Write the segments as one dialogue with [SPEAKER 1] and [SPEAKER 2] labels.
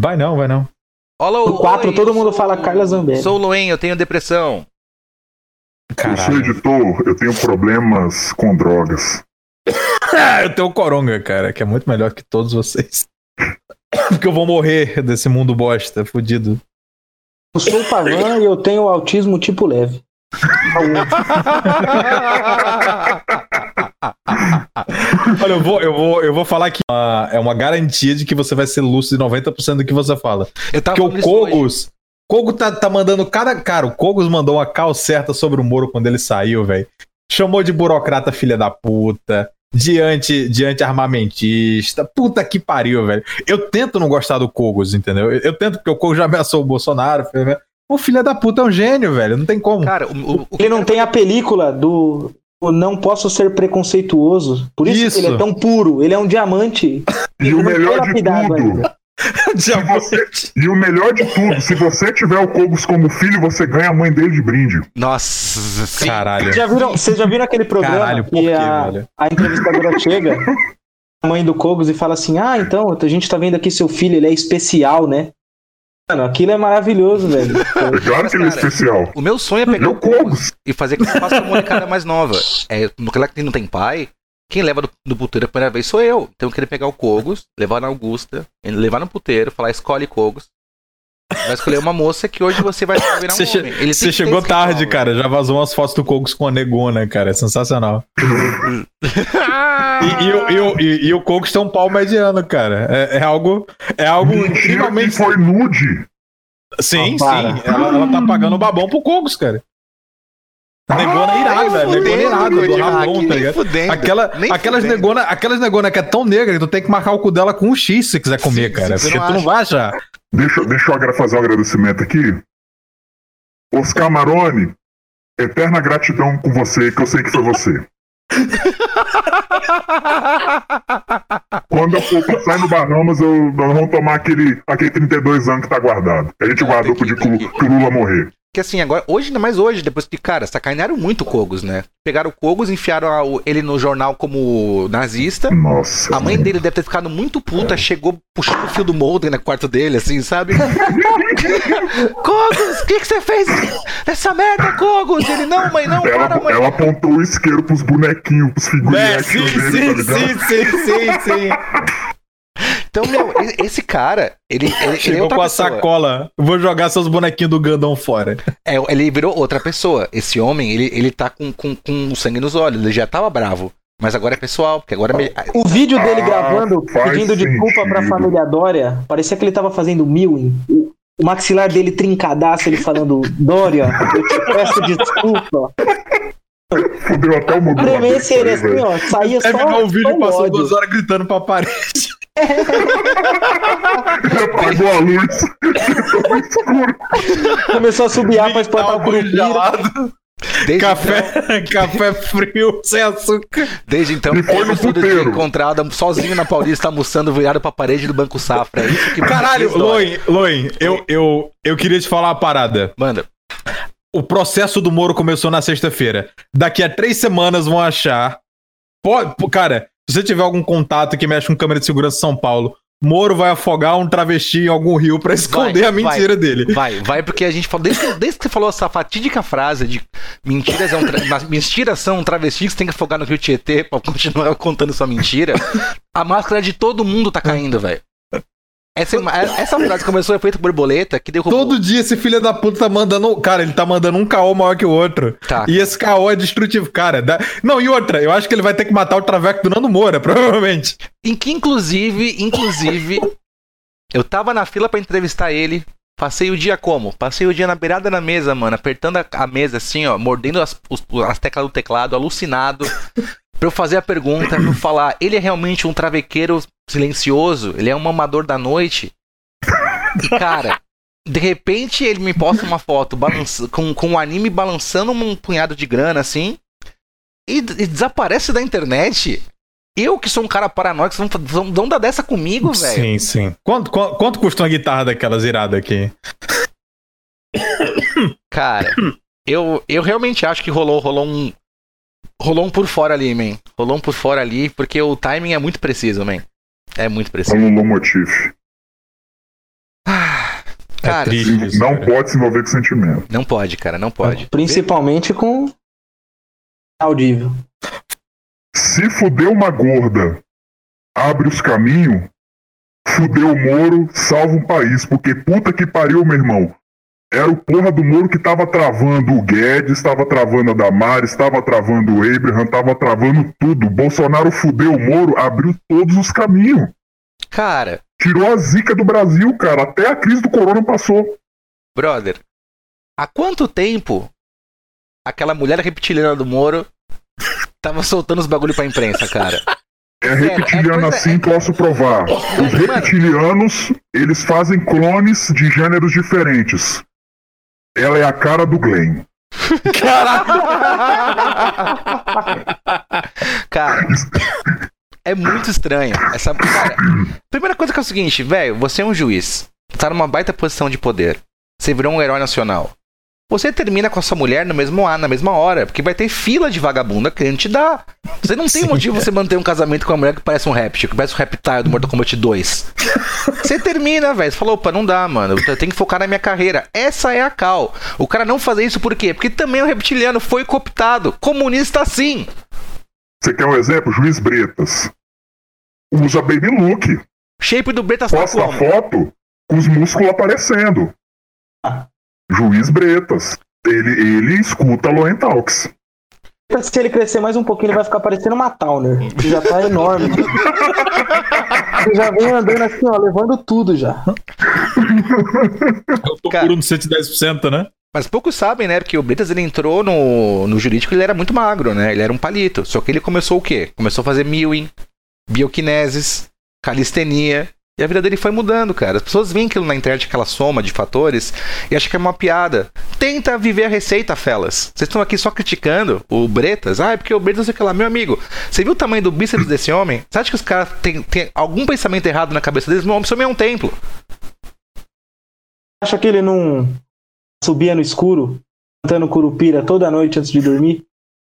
[SPEAKER 1] Vai não, vai não.
[SPEAKER 2] Olá,
[SPEAKER 3] No 4
[SPEAKER 2] oi,
[SPEAKER 3] todo mundo fala Carla Zambelli.
[SPEAKER 2] Sou o Loen, eu tenho depressão.
[SPEAKER 4] Eu sou editor, eu tenho problemas com drogas.
[SPEAKER 1] Ah, eu tenho o Coronga, cara, que é muito melhor que todos vocês. Porque eu vou morrer desse mundo bosta, fudido.
[SPEAKER 3] Eu sou o Pavan e eu tenho autismo tipo leve.
[SPEAKER 1] Olha, eu vou, eu vou, eu vou falar que é uma garantia de que você vai ser lúcido em 90% do que você fala.
[SPEAKER 2] Eu tava
[SPEAKER 1] Porque o. Kogos. Kogo tá, tá mandando cada. Cara, o Kogos mandou uma cal certa sobre o Moro quando ele saiu, velho. Chamou de burocrata filha da puta. De anti, de anti-armamentista. Puta que pariu, velho. Eu tento não gostar do Kogos, entendeu? Eu, eu tento, porque o Kogos já ameaçou o Bolsonaro. filho, O filho da puta é um gênio, velho. Não tem como.
[SPEAKER 2] Cara, o, o, o que
[SPEAKER 3] Ele não tem a película do Não Posso Ser Preconceituoso. Por isso,
[SPEAKER 1] Isso.
[SPEAKER 3] que ele é tão puro. Ele é um diamante.
[SPEAKER 4] E o
[SPEAKER 3] foi
[SPEAKER 4] melhor de tudo,
[SPEAKER 3] ainda.
[SPEAKER 4] se você, e o melhor de tudo, se você tiver o Cogos como filho, você ganha a mãe dele de brinde.
[SPEAKER 2] Nossa, sim.
[SPEAKER 1] Caralho.
[SPEAKER 3] Já viram, vocês já viram aquele programa
[SPEAKER 1] Caralho, por
[SPEAKER 3] que
[SPEAKER 1] quê,
[SPEAKER 3] a,
[SPEAKER 1] velho?
[SPEAKER 3] a entrevistadora chega, a mãe do Kogos, e fala assim: Ah, então, a gente tá vendo aqui seu filho, ele é especial, né? Mano, aquilo é maravilhoso, velho.
[SPEAKER 4] É claro que ele é especial.
[SPEAKER 2] O meu sonho é pegar o
[SPEAKER 4] Cogos?
[SPEAKER 2] E fazer que faça uma molecada mais nova. É, no que não tem pai, quem leva do, do puteiro a primeira vez sou eu. Então eu queria pegar o Kogos, levar na Augusta, levar no puteiro, falar escolhe Kogos. Vai escolher uma moça que hoje você vai virar um
[SPEAKER 1] Você,
[SPEAKER 2] homem. Ele
[SPEAKER 1] você chegou tarde,
[SPEAKER 2] ritual,
[SPEAKER 1] cara. Já vazou umas fotos do Kogos com a negona, cara. É sensacional. E, e, o- e, o- e- e o Kogos tem um pau mediano, cara. É, é algo. É algo incrivelmente.
[SPEAKER 4] foi nude.
[SPEAKER 1] Sim,
[SPEAKER 3] Ah,
[SPEAKER 1] sim. Ela, ela tá pagando o babão pro Kogos, cara. A negona é irada, velho. Negona irada, do Rabon, tá ligado?
[SPEAKER 2] Fudendo.
[SPEAKER 1] Aquela, aquelas,
[SPEAKER 2] fudendo.
[SPEAKER 1] negona, aquelas negona que é tão negra que tu tem que marcar o cu dela com um X se quiser comer,
[SPEAKER 2] Sim,
[SPEAKER 1] cara. porque
[SPEAKER 2] não
[SPEAKER 1] tu não
[SPEAKER 2] acha.
[SPEAKER 1] vai achar.
[SPEAKER 4] Deixa, deixa eu fazer um agradecimento aqui. Oscar Maroni, eterna gratidão com você, que eu sei que foi você. Quando eu for passar no Bahamas, eu, nós vamos tomar aquele, aquele 32 anos que tá guardado. A gente
[SPEAKER 2] Ah,
[SPEAKER 4] guardou pro
[SPEAKER 2] que-
[SPEAKER 4] dia que o-
[SPEAKER 2] tem que-
[SPEAKER 4] que o Lula morrer.
[SPEAKER 2] Que assim, agora, hoje, ainda mais hoje, depois que, cara, sacanearam muito o Kogos, né? Pegaram o Kogos, enfiaram a- o- ele no jornal como nazista.
[SPEAKER 4] Nossa.
[SPEAKER 2] A mãe dele deve ter ficado muito puta, chegou puxando o fio do molde no quarto dele, assim, sabe? Kogos, o que, que você fez nessa merda, Kogos? Ele, não, mãe, não,
[SPEAKER 4] Ela,
[SPEAKER 2] para, mãe.
[SPEAKER 4] ela apontou o isqueiro pros bonequinhos, pros figurinhos
[SPEAKER 1] É, sim,
[SPEAKER 4] dele,
[SPEAKER 1] sim,
[SPEAKER 4] tá ligado?
[SPEAKER 1] sim, sim, sim, sim.
[SPEAKER 2] Então, meu, esse cara, ele, ele, ele é
[SPEAKER 1] Chegou com a
[SPEAKER 2] pessoa.
[SPEAKER 1] sacola. Vou jogar seus bonequinhos do Gandão fora.
[SPEAKER 2] É, ele virou outra pessoa. Esse homem, ele, ele tá com, com, com sangue nos olhos, ele já tava bravo. Mas agora é pessoal, porque agora... me-
[SPEAKER 3] O vídeo dele
[SPEAKER 4] Ah,
[SPEAKER 3] gravando, pedindo desculpa pra família Dória, parecia que ele tava fazendo mewing. O, o maxilar dele trincadaço, ele falando: Dória, eu te peço desculpa.
[SPEAKER 4] Fudeu até o
[SPEAKER 3] A ele
[SPEAKER 4] aí,
[SPEAKER 3] assim, ó, saía só,
[SPEAKER 1] É o vídeo e passou
[SPEAKER 3] ódio.
[SPEAKER 1] duas horas gritando pra parede.
[SPEAKER 4] Apagou a luz.
[SPEAKER 3] Começou a subiar pra espantar o
[SPEAKER 1] Tava
[SPEAKER 3] curupira.
[SPEAKER 2] Desde,
[SPEAKER 1] café, café frio, sem açúcar.
[SPEAKER 2] desde então,
[SPEAKER 4] foi
[SPEAKER 2] dia encontrado sozinho na Paulista, almoçando, virado pra parede do Banco Safra. É isso que
[SPEAKER 1] Caralho. Loin, Loin, eu, eu, eu queria te falar uma parada.
[SPEAKER 2] Manda.
[SPEAKER 1] O processo do Moro começou na sexta-feira. Daqui a três semanas vão achar. Pode, pô, cara, se você tiver algum contato que mexe com câmera de segurança em São Paulo, Moro vai afogar um travesti em algum rio pra esconder
[SPEAKER 2] Vai,
[SPEAKER 1] a mentira dele.
[SPEAKER 2] Vai, vai, porque a gente falou. Desde que, desde que você falou essa fatídica frase de mentiras, é um tra... mentiras são um travesti que você tem que afogar no Rio Tietê pra continuar contando sua mentira, a máscara de todo mundo tá caindo, velho. Essa, essa frase começou a efeito borboleta que derrubou.
[SPEAKER 1] Todo dia esse filho da puta tá mandando. Cara, ele tá mandando um caô maior que o outro.
[SPEAKER 2] Tá.
[SPEAKER 1] E esse caô é destrutivo, cara. dá- Não, e outra, eu acho que ele vai ter que matar o traveco do Nando Moura, provavelmente.
[SPEAKER 2] Em que, inclusive, inclusive, eu tava na fila pra entrevistar ele. Passei o dia como? Passei o dia na beirada da mesa, mano, apertando a, a mesa assim, ó, mordendo as, os- as teclas do teclado, alucinado. Pra eu fazer a pergunta, pra eu falar, ele é realmente um travequeiro silencioso? Ele é um mamador da noite? E, cara, de repente ele me posta uma foto balança- com, com um anime balançando um punhado de grana, assim, e, e desaparece da internet. Eu que sou um cara paranoico, vocês vão, vão, dar dessa comigo, velho?
[SPEAKER 1] Sim, sim. Quanto, quanto, quanto custa uma guitarra daquelas iradas aqui?
[SPEAKER 2] Cara, eu, eu realmente acho que rolou, rolou um. Rolou um por fora ali, man. Rolou um por fora ali, porque o timing é muito preciso, man. É muito
[SPEAKER 4] É
[SPEAKER 2] preciso.
[SPEAKER 4] um Lula motif.
[SPEAKER 2] Cara,
[SPEAKER 1] triste isso,
[SPEAKER 4] não
[SPEAKER 1] cara.
[SPEAKER 4] pode se envolver com sentimento.
[SPEAKER 2] Não pode, cara, não pode.
[SPEAKER 3] Principalmente com audível.
[SPEAKER 4] Se fuder uma gorda, abre os caminhos, fudeu o Moro, salva um país. Porque puta que pariu, meu irmão. Era o porra do Moro que tava travando o Guedes, tava travando a Damares, tava travando o Abraham, tava travando tudo. Bolsonaro fudeu o Moro, abriu todos os caminhos.
[SPEAKER 2] Cara,
[SPEAKER 4] Tirou a zica do Brasil, cara. Até a crise do corona passou.
[SPEAKER 2] brother, há quanto tempo aquela mulher reptiliana do Moro tava soltando os bagulho pra imprensa, cara?
[SPEAKER 4] É reptiliano
[SPEAKER 2] é
[SPEAKER 4] assim, posso provar. Os reptilianos, eles fazem clones de gêneros diferentes. Ela é a cara do Glenn.
[SPEAKER 2] cara, é muito estranho. Essa, cara, primeira coisa que é o seguinte, velho, você é um juiz, tá numa baita posição de poder. Você virou um herói nacional. Você termina com a sua mulher no mesmo ar, na mesma hora, porque vai ter fila de vagabunda querendo te dar. Você não tem
[SPEAKER 1] Sim.
[SPEAKER 2] motivo você manter um casamento com uma mulher que parece um réptil, que parece um reptile do Mortal Kombat 2. Você termina, velho. Você falou, opa, não dá, mano. Eu tenho que focar na minha carreira. Essa é a cal. O cara não fazer isso por quê? Porque também o reptiliano foi cooptado. Comunista sim.
[SPEAKER 4] Você quer um exemplo? Juiz Bretas. Usa baby look.
[SPEAKER 2] Shape do Bretas tá
[SPEAKER 4] Posta a
[SPEAKER 2] como?
[SPEAKER 4] foto com os músculos aparecendo. Juiz Bretas. Ele, ele escuta Loen Talks.
[SPEAKER 3] Se ele crescer mais um pouquinho, ele vai ficar parecendo uma Towner. Que já tá enorme. Ele já vem andando assim, ó, levando tudo já.
[SPEAKER 1] Eu tô
[SPEAKER 2] Cara.
[SPEAKER 1] puro no 110%, né?
[SPEAKER 2] Mas poucos sabem, né? Porque o Bretas ele entrou no, no jurídico ele era muito magro, né? Ele era um palito. Só que ele começou o quê? Começou a fazer mewing, bioquineses, calistenia. E a vida dele foi mudando, cara. As pessoas veem aquilo na internet, aquela soma de fatores, e acham que é uma piada. Tenta viver a receita, felas. Vocês estão aqui só criticando o Bretas. Ah, é porque o Bretas sei que lá. Meu amigo, você viu o tamanho do bíceps desse homem? Você acha que os caras têm, algum pensamento errado na cabeça deles? Meu homem, esse homem é um templo.
[SPEAKER 3] Acha que ele não subia no escuro, cantando curupira toda noite antes de dormir?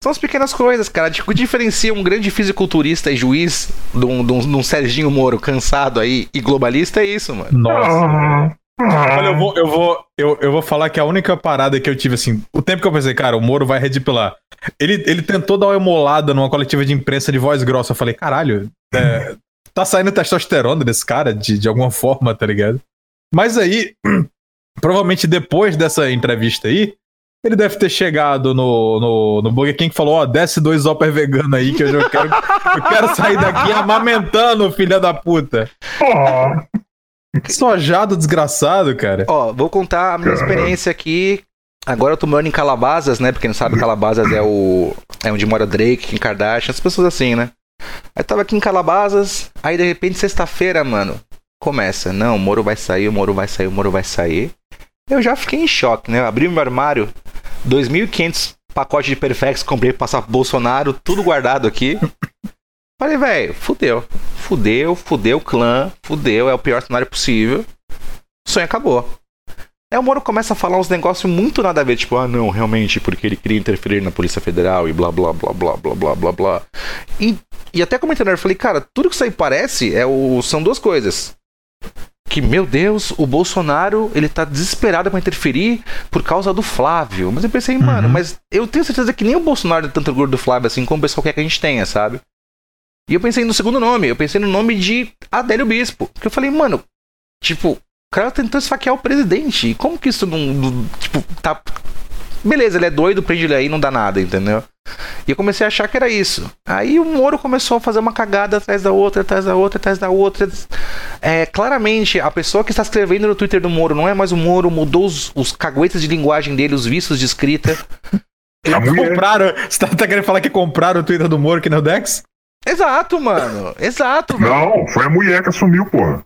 [SPEAKER 2] São as pequenas coisas, cara. O que diferencia um grande fisiculturista e juiz de um, de um- de um Serginho Moro cansado aí e globalista é isso, mano.
[SPEAKER 1] Nossa. Olha, eu vou, eu vou, eu, eu vou falar que a única parada que eu tive, assim, o tempo que eu pensei, cara, o Moro vai redipilar. Ele, ele tentou dar uma emolada numa coletiva de imprensa de voz grossa. Eu falei, caralho, é, tá saindo testosterona desse cara de, de alguma forma, tá ligado? Mas aí, provavelmente depois dessa entrevista aí, ele deve ter chegado no, no, no Burger King e falou: Ó, desce dois Opper vegano aí que eu já quero, eu quero sair daqui amamentando, filha da puta.
[SPEAKER 4] Ah.
[SPEAKER 1] Sojado desgraçado, cara.
[SPEAKER 2] Ó, vou contar a minha experiência aqui. Agora eu tô morando em Calabasas, né? Pra quem não sabe, Calabasas é o. É onde mora Drake, Kim Kardashian, as pessoas assim, né? Aí tava aqui em Calabasas, aí de repente, sexta-feira, mano, começa. Não, o Moro vai sair, o Moro vai sair, o Moro vai sair. Eu já fiquei em choque, né? Eu abri meu armário, 2.500 pacotes de Perfex, comprei pra passar pro Bolsonaro, tudo guardado aqui. Falei, velho, fudeu. Fudeu, fudeu o clã, fudeu, é o pior cenário possível. O sonho acabou. Aí o Moro começa a falar uns negócios muito nada a ver, tipo, ah não, realmente, porque ele queria interferir na Polícia Federal e blá blá blá blá blá blá blá blá. E, e até comentando, eu falei, cara, tudo que isso aí parece é o, são duas coisas. Que, meu Deus, o Bolsonaro, ele tá desesperado pra interferir por causa do Flávio. Mas eu pensei, mano, mas eu tenho certeza que nem o Bolsonaro tem tanto orgulho do Flávio assim como o pessoal quer que a gente tenha, sabe? E eu pensei no segundo nome, eu pensei no nome de Adélio Bispo. Porque eu falei, mano, tipo, o cara tentou esfaquear o presidente. Como que isso não, não- Tipo, tá. Beleza, ele é doido, prende ele aí, não dá nada, entendeu? E eu comecei a achar que era isso. Aí o Moro começou a fazer uma cagada atrás da outra, atrás da outra, atrás da outra. É, claramente, a pessoa que está escrevendo no Twitter do Moro não é mais o Moro, mudou os, os caguetes de linguagem dele, os vícios de escrita.
[SPEAKER 1] Compraram. Você tá, tá querendo falar que compraram o Twitter do Moro aqui no Dex?
[SPEAKER 2] Exato, mano. Exato, mano.
[SPEAKER 4] Não, foi a mulher que assumiu, porra.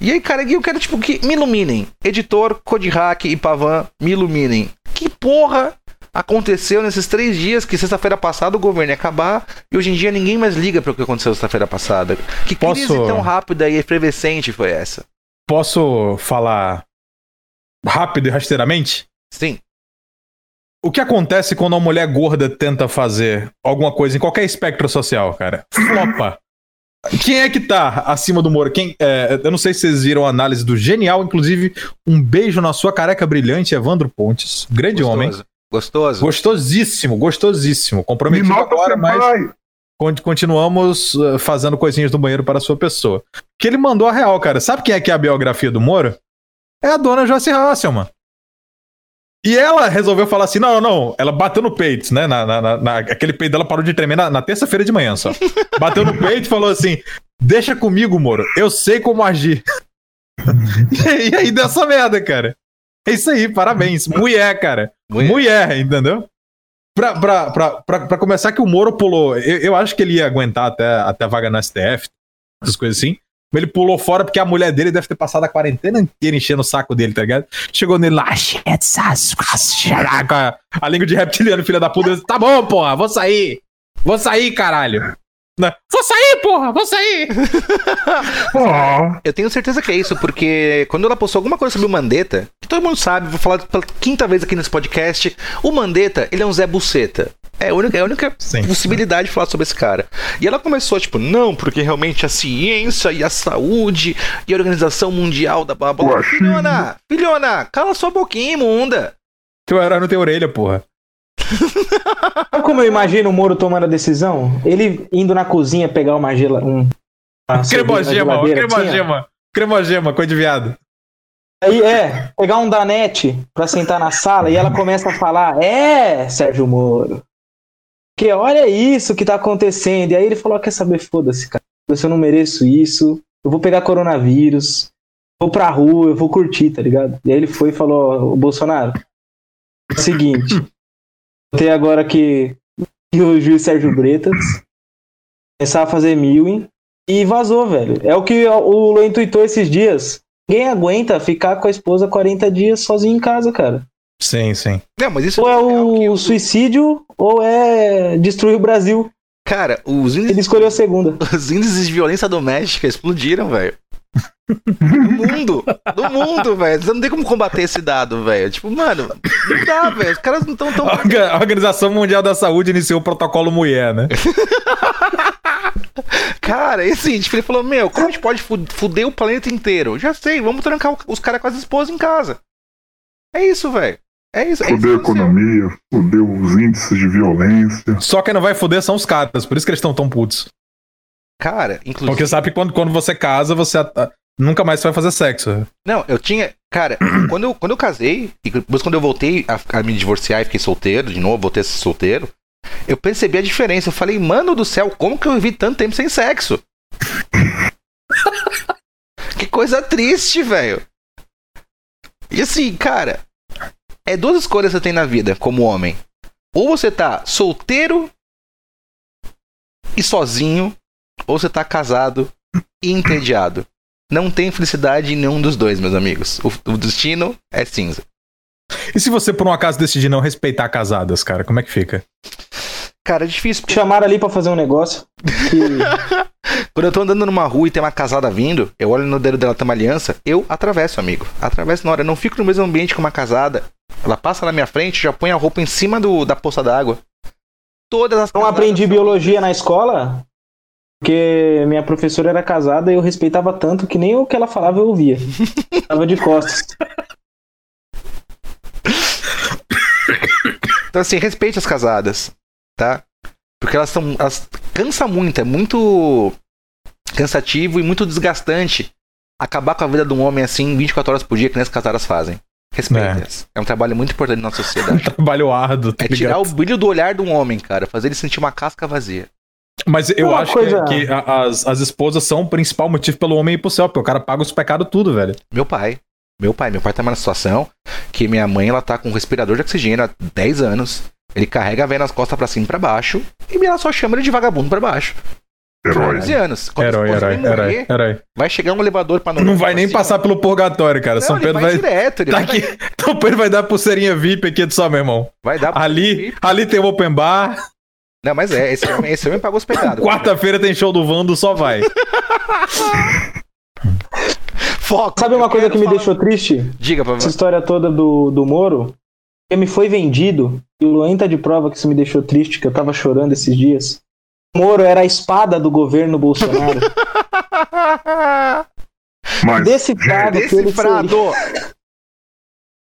[SPEAKER 2] E aí, cara, eu quero, tipo, que me iluminem. Editor, Codihack e Pavan, me iluminem. Que porra aconteceu nesses três dias que sexta-feira passada o governo ia acabar e hoje em dia ninguém mais liga para o que aconteceu sexta-feira passada? Que crise
[SPEAKER 1] Posso-
[SPEAKER 2] tão rápida e efervescente foi essa?
[SPEAKER 1] Posso falar rápido e rasteiramente?
[SPEAKER 2] Sim.
[SPEAKER 1] O que acontece quando uma mulher gorda tenta fazer alguma coisa em qualquer espectro social, cara? Flopa. Quem é que tá acima do Moro? Quem, é, eu não sei se vocês viram a análise do genial, inclusive, um beijo na sua careca brilhante, Evandro Pontes. Grande homem.
[SPEAKER 2] Gostoso.
[SPEAKER 1] Gostosíssimo, gostosíssimo.
[SPEAKER 4] Me
[SPEAKER 1] Comprometido
[SPEAKER 4] nota
[SPEAKER 1] agora, mas con- continuamos uh, fazendo coisinhas do banheiro para a sua pessoa. Que ele mandou a real, cara. Sabe quem é que é a biografia do Moro? É a dona Joyce Hasselman. E ela resolveu falar assim: não, não, não. Ela bateu no peito, né? Na, na- na- aquele peito dela parou de tremer na, na terça-feira de manhã só. Bateu no peito e falou assim: deixa comigo, Moro. Eu sei como agir. e aí deu essa merda, cara. É isso aí, parabéns. Mulher, cara.
[SPEAKER 2] Mulher.
[SPEAKER 1] Mulher, entendeu? Pra, pra, pra, pra, pra começar, que o Moro pulou. Eu, eu acho que ele ia aguentar até, até a vaga na STF, essas coisas assim. Mas ele pulou fora porque a mulher dele deve ter passado a quarentena inteira enchendo o saco dele, tá ligado? Chegou nele lá, com a, a língua de reptiliano, filha da puta. disse, Tá bom, porra, vou sair. Vou sair, caralho. Né? Vou sair, porra, vou sair.
[SPEAKER 2] Eu tenho certeza que é isso, porque quando ela postou alguma coisa sobre o Mandetta, que todo mundo sabe, vou falar pela quinta vez aqui nesse podcast, o Mandetta, ele é um Zé Buceta. É a única, é a única
[SPEAKER 1] Sim.
[SPEAKER 2] possibilidade de falar sobre esse cara. E ela começou, tipo, não, porque realmente a ciência e a saúde e a Organização Mundial da blá blá blá.
[SPEAKER 4] Ué,
[SPEAKER 2] Filhona, filhona, cala sua boquinha, imunda.
[SPEAKER 1] Teu herói não tem orelha, porra.
[SPEAKER 3] Sabe como eu imagino o Moro tomando a decisão? Ele indo na cozinha pegar uma gela. Um, uma
[SPEAKER 1] Cremogema, cremogema. Cremogema, coisa de viado.
[SPEAKER 3] Aí é, pegar um danete pra sentar na sala e ela começa a falar: É, Sérgio Moro. Que olha isso que tá acontecendo. E aí ele falou: Quer saber? Foda-se, cara. Eu não mereço isso. Eu vou pegar coronavírus. Vou pra rua, eu vou curtir, tá ligado? E aí ele foi e falou: "Ô, Bolsonaro, é o seguinte. Tem agora que, o juiz Sérgio Bretas começar a fazer milling e vazou, velho. É o que o Lô intuitou esses dias. Ninguém aguenta ficar com a esposa 40 dias sozinho em casa, cara.
[SPEAKER 1] Sim, sim.
[SPEAKER 2] Não, mas isso
[SPEAKER 3] Ou é
[SPEAKER 2] o que
[SPEAKER 3] o suicídio, ou é destruir o Brasil.
[SPEAKER 2] Cara, os
[SPEAKER 3] Ele
[SPEAKER 2] índices,
[SPEAKER 3] escolheu a segunda.
[SPEAKER 2] os índices de violência doméstica explodiram, velho. No mundo, no mundo, velho. Você não tem como combater esse dado, velho. Tipo, mano, não dá, velho. Os caras não estão tão.
[SPEAKER 1] A Orga- a Organização Mundial da Saúde iniciou o protocolo mulher, né?
[SPEAKER 2] Cara, e assim, tipo, ele falou: Meu, como a gente pode fu- fuder o planeta inteiro? Já sei, vamos trancar o- os caras com as esposas em casa. É isso, velho. É isso. É isso
[SPEAKER 4] fudeu a
[SPEAKER 2] que aconteceu.
[SPEAKER 4] economia, fudeu os índices de violência.
[SPEAKER 1] Só quem não vai foder são os caras, por isso que eles estão tão putos.
[SPEAKER 2] Cara, inclusive.
[SPEAKER 1] Porque sabe que quando, quando você casa, você nunca mais vai fazer sexo.
[SPEAKER 2] Não, eu tinha. Cara, quando eu, quando eu casei, e depois quando eu voltei a, a me divorciar e fiquei solteiro, de novo, voltei a ser solteiro, eu percebi a diferença. Eu falei, mano do céu, como que eu vivi tanto tempo sem sexo? que coisa triste, velho. E assim, cara, é duas escolhas que você tem na vida como homem. Ou você tá solteiro e sozinho, ou você tá casado e entediado. Não tem felicidade em nenhum dos dois, meus amigos. O, o destino é cinza.
[SPEAKER 1] E se você, por um acaso, decidir não respeitar casadas, cara, como é que fica?
[SPEAKER 2] Cara, é difícil. porque
[SPEAKER 3] Chamaram ali pra fazer um negócio. Que...
[SPEAKER 2] Quando eu tô andando numa rua e tem uma casada vindo, eu olho no dedo dela, tem uma aliança, eu atravesso, amigo. Atravesso na hora. Eu não fico no mesmo ambiente que uma casada. Ela passa na minha frente, já põe a roupa em cima do, da poça d'água. Todas as
[SPEAKER 3] Não aprendi
[SPEAKER 2] são-
[SPEAKER 3] biologia na escola, porque minha professora era casada e eu respeitava tanto que nem o que ela falava eu ouvia. Tava de costas.
[SPEAKER 2] Então, assim, respeite as casadas, tá? Porque elas são. Elas cansa muito, é muito cansativo e muito desgastante acabar com a vida de um homem assim 24 horas por dia que nem as casadas fazem. Respeite-as. É. um trabalho muito importante na nossa sociedade.
[SPEAKER 1] Trabalho árduo, tá
[SPEAKER 2] É tirar o brilho do olhar de um homem, cara. Fazer ele sentir uma casca vazia.
[SPEAKER 1] Mas eu
[SPEAKER 3] Uma
[SPEAKER 1] acho
[SPEAKER 3] coisa-
[SPEAKER 1] que, que a- as, as esposas são o principal motivo pelo homem ir pro céu, porque o cara paga os pecados tudo, velho.
[SPEAKER 2] Meu pai. Meu pai. Meu pai tá numa situação que minha mãe, ela tá com um respirador de oxigênio há 10 anos. Ele carrega a veia nas costas pra cima e pra baixo. E ela só chama ele de vagabundo pra baixo.
[SPEAKER 4] Herói.
[SPEAKER 2] 11 anos. Quando
[SPEAKER 1] Herói, herói,
[SPEAKER 2] vai morrer,
[SPEAKER 1] herói, herói.
[SPEAKER 2] Vai chegar um elevador pra
[SPEAKER 1] Não vai nem passar pelo purgatório, cara.
[SPEAKER 2] Não,
[SPEAKER 1] São Pedro
[SPEAKER 2] vai
[SPEAKER 1] vai.
[SPEAKER 2] direto. Ele
[SPEAKER 1] Tá
[SPEAKER 2] vai,
[SPEAKER 1] aqui. São Pedro vai dar pulseirinha VIP aqui do só, meu irmão.
[SPEAKER 2] vai dar
[SPEAKER 1] Ali, ali tem o open bar.
[SPEAKER 2] Não, mas é, esse homem, esse homem pagou os pecados.
[SPEAKER 1] Quarta-feira tem show do Vando, só vai.
[SPEAKER 2] Foco.
[SPEAKER 3] Sabe uma coisa que me
[SPEAKER 2] falar-
[SPEAKER 3] deixou triste?
[SPEAKER 2] Diga, por
[SPEAKER 3] Essa história toda do, do Moro. Porque me foi vendido, e o Luan tá de prova que isso me deixou triste, que eu tava chorando esses dias. Moro era a espada do governo Bolsonaro.
[SPEAKER 4] Mas,
[SPEAKER 3] Decifrado que ele
[SPEAKER 2] Decifrado.
[SPEAKER 3] seria.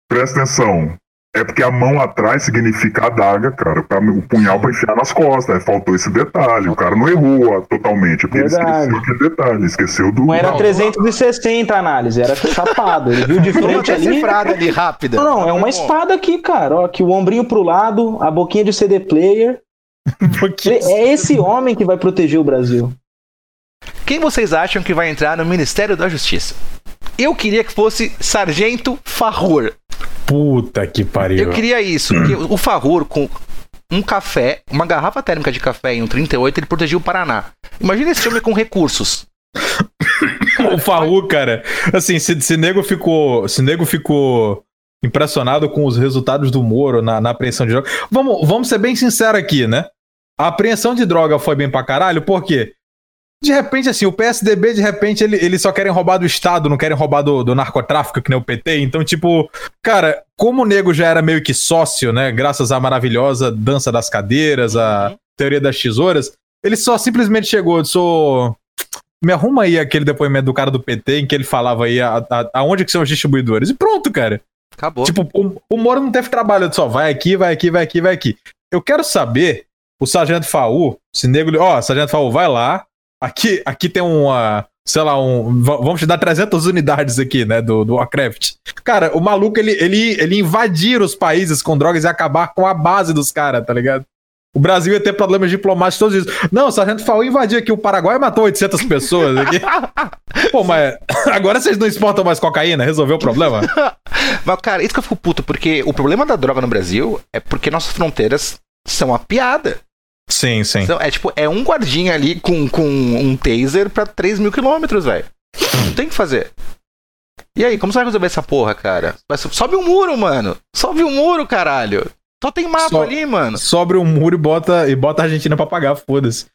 [SPEAKER 4] presta atenção. É porque a mão atrás significa adaga, cara. pra- O punhal pra enfiar nas costas. Aí faltou esse detalhe. O cara não errou ó, totalmente. Porque
[SPEAKER 3] Verdade.
[SPEAKER 4] ele esqueceu aquele detalhe. Esqueceu do.
[SPEAKER 3] Não era
[SPEAKER 2] Não.
[SPEAKER 3] 360 a análise, era chapado. Ele viu de frente ali.
[SPEAKER 2] decifrada ali, rápida.
[SPEAKER 3] Não, não, é uma espada aqui, cara. Ó, aqui o ombrinho pro lado, a boquinha de CD player.
[SPEAKER 1] Porque-
[SPEAKER 3] Ele- É esse homem que vai proteger o Brasil.
[SPEAKER 2] Quem vocês acham que vai entrar no Ministério da Justiça? Eu queria que fosse Sargento Farrur.
[SPEAKER 1] Puta que pariu.
[SPEAKER 2] Eu queria isso. o Farrur, com um café, uma garrafa térmica de café em um 38, ele protegia o Paraná. Imagina esse homem com recursos.
[SPEAKER 1] O Farru, cara, assim, se, se nego ficou. Se nego ficou impressionado com os resultados do Moro na, na apreensão de droga. Vamos, vamos ser bem sinceros aqui, né? A apreensão de droga foi bem pra caralho, por quê? De repente, assim, o PSDB, de repente, ele, eles só querem roubar do Estado, não querem roubar do, do narcotráfico, que nem o PT. Então, tipo, cara, como o nego já era meio que sócio, né? Graças à maravilhosa dança das cadeiras, a
[SPEAKER 2] Uhum.
[SPEAKER 1] teoria das tesouras, ele só simplesmente chegou, sou. Me arruma aí aquele depoimento do cara do PT em que ele falava aí a, a- aonde que são os distribuidores. E pronto, cara.
[SPEAKER 2] Acabou.
[SPEAKER 1] Tipo, o, o Moro não teve trabalho só, vai aqui, vai aqui, vai aqui, vai aqui. Eu quero saber, o Sargento Faú, se nego. Ó, Sargento Faú, vai lá. Aqui, aqui tem uma. Sei lá, um. va- Vamos te dar 300 unidades aqui, né? Do, do Warcraft. Cara, o maluco, ele, ele, ele invadir os países com drogas e acabar com a base dos caras, tá ligado? O Brasil ia ter problemas diplomáticos todos isso. Não, o Sargento Faú invadiu aqui o Paraguai e matou 800 pessoas aqui. Pô, mas agora vocês não exportam mais cocaína? Resolveu o problema?
[SPEAKER 2] Mas, cara, isso que eu fico puto, porque o problema da droga no Brasil é porque nossas fronteiras são a piada.
[SPEAKER 1] Sim, sim.
[SPEAKER 2] Então, é tipo, é um guardinha ali com, com um taser pra 3 mil quilômetros, velho. Não tem o que fazer. E aí, como você vai resolver essa porra, cara? Sobe um muro, mano. Sobe um muro, caralho. Só tem mapa
[SPEAKER 1] Só-
[SPEAKER 2] ali, mano.
[SPEAKER 1] sobre um muro e bota, e bota a Argentina pra pagar, foda-se.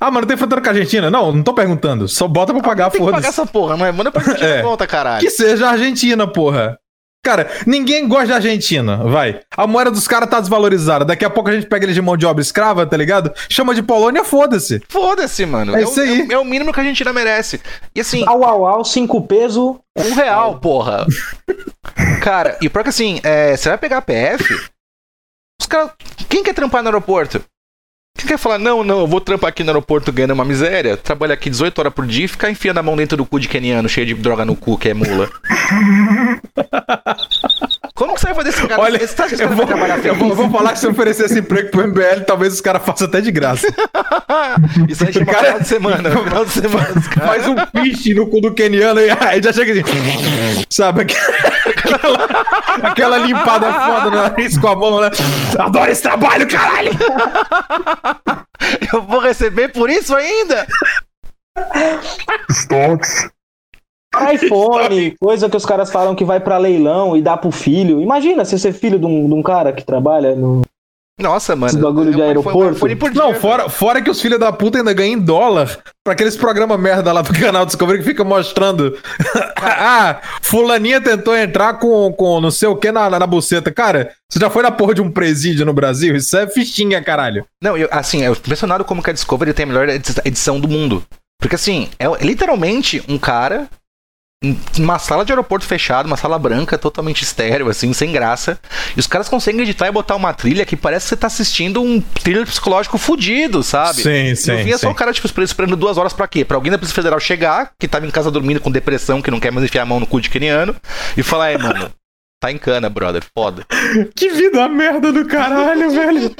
[SPEAKER 1] Ah, mano, tem fronteira com a Argentina? Não, não tô perguntando. Só bota pra pagar,
[SPEAKER 2] tem que pagar
[SPEAKER 1] foda-se.
[SPEAKER 2] essa porra, mas manda pra gente
[SPEAKER 1] É.
[SPEAKER 2] de volta, caralho.
[SPEAKER 1] Que seja a Argentina, porra. Cara, ninguém gosta de Argentina, vai. A moeda dos caras tá desvalorizada. Daqui a pouco a gente pega eles de mão de obra escrava, tá ligado? Chama de Polônia, foda-se.
[SPEAKER 2] Foda-se, mano.
[SPEAKER 1] É
[SPEAKER 2] o-
[SPEAKER 1] isso aí.
[SPEAKER 2] É, o- é o mínimo que a Argentina merece. E assim,
[SPEAKER 3] Au, au, au, cinco peso.
[SPEAKER 2] um real, porra. Cara, e pior que assim, é, você vai pegar a PF, os caras. Quem quer trampar no aeroporto? Quem quer falar, não, não, eu vou trampar aqui no aeroporto ganhando uma miséria, trabalhar aqui 18 horas por dia e ficar enfiando a mão dentro do cu de keniano cheio de droga no cu, que é mula. Como que você vai fazer esse cara?
[SPEAKER 1] Olha,
[SPEAKER 2] esse tá, esse
[SPEAKER 1] eu vou, eu vou, eu vou falar que se eu oferecesse emprego pro MBL, talvez os caras façam até de graça.
[SPEAKER 2] Isso aí chama
[SPEAKER 1] Cara-
[SPEAKER 2] final de semana. Final de semana.
[SPEAKER 1] Faz um piche no cu do keniano e aí já chega assim. Sabe? Aquela, limpada foda no nariz com a mão, né? Adoro esse trabalho, caralho!
[SPEAKER 2] Eu vou receber por isso ainda?
[SPEAKER 4] Stocks.
[SPEAKER 3] iPhone, coisa que os caras falam que vai pra leilão e dá pro filho. Imagina você ser filho de um, de um cara que trabalha no.
[SPEAKER 2] Nossa, mano.
[SPEAKER 3] Esse bagulho de
[SPEAKER 2] É um
[SPEAKER 3] aeroporto?
[SPEAKER 2] iPhone por dia,
[SPEAKER 1] Não, fora, fora que os filhos da puta ainda ganham em dólar pra aqueles programas merda lá do canal Discovery que fica mostrando. ah, fulaninha tentou entrar com, com não sei o que na, na, na buceta. Cara, você já foi na porra de um presídio no Brasil? Isso é fichinha, caralho.
[SPEAKER 2] Não, eu, assim, eu tô impressionado como que a Discovery tem a melhor edi- edição do mundo. Porque, assim, é literalmente um cara uma sala de aeroporto fechado, uma sala branca, totalmente estéreo, assim, sem graça. E os caras conseguem editar e botar uma trilha que parece que você tá assistindo um thriller psicológico fudido, sabe?
[SPEAKER 1] Sim, sim.
[SPEAKER 2] no fim é só
[SPEAKER 1] sim.
[SPEAKER 2] o cara, tipo, esper- esperando duas horas pra quê? Pra alguém da Polícia Federal chegar, que tava em casa dormindo com depressão, que não quer mais enfiar a mão no cu de keniano, e falar, é, mano, tá em cana, brother, foda.
[SPEAKER 1] Que vida merda do caralho, velho.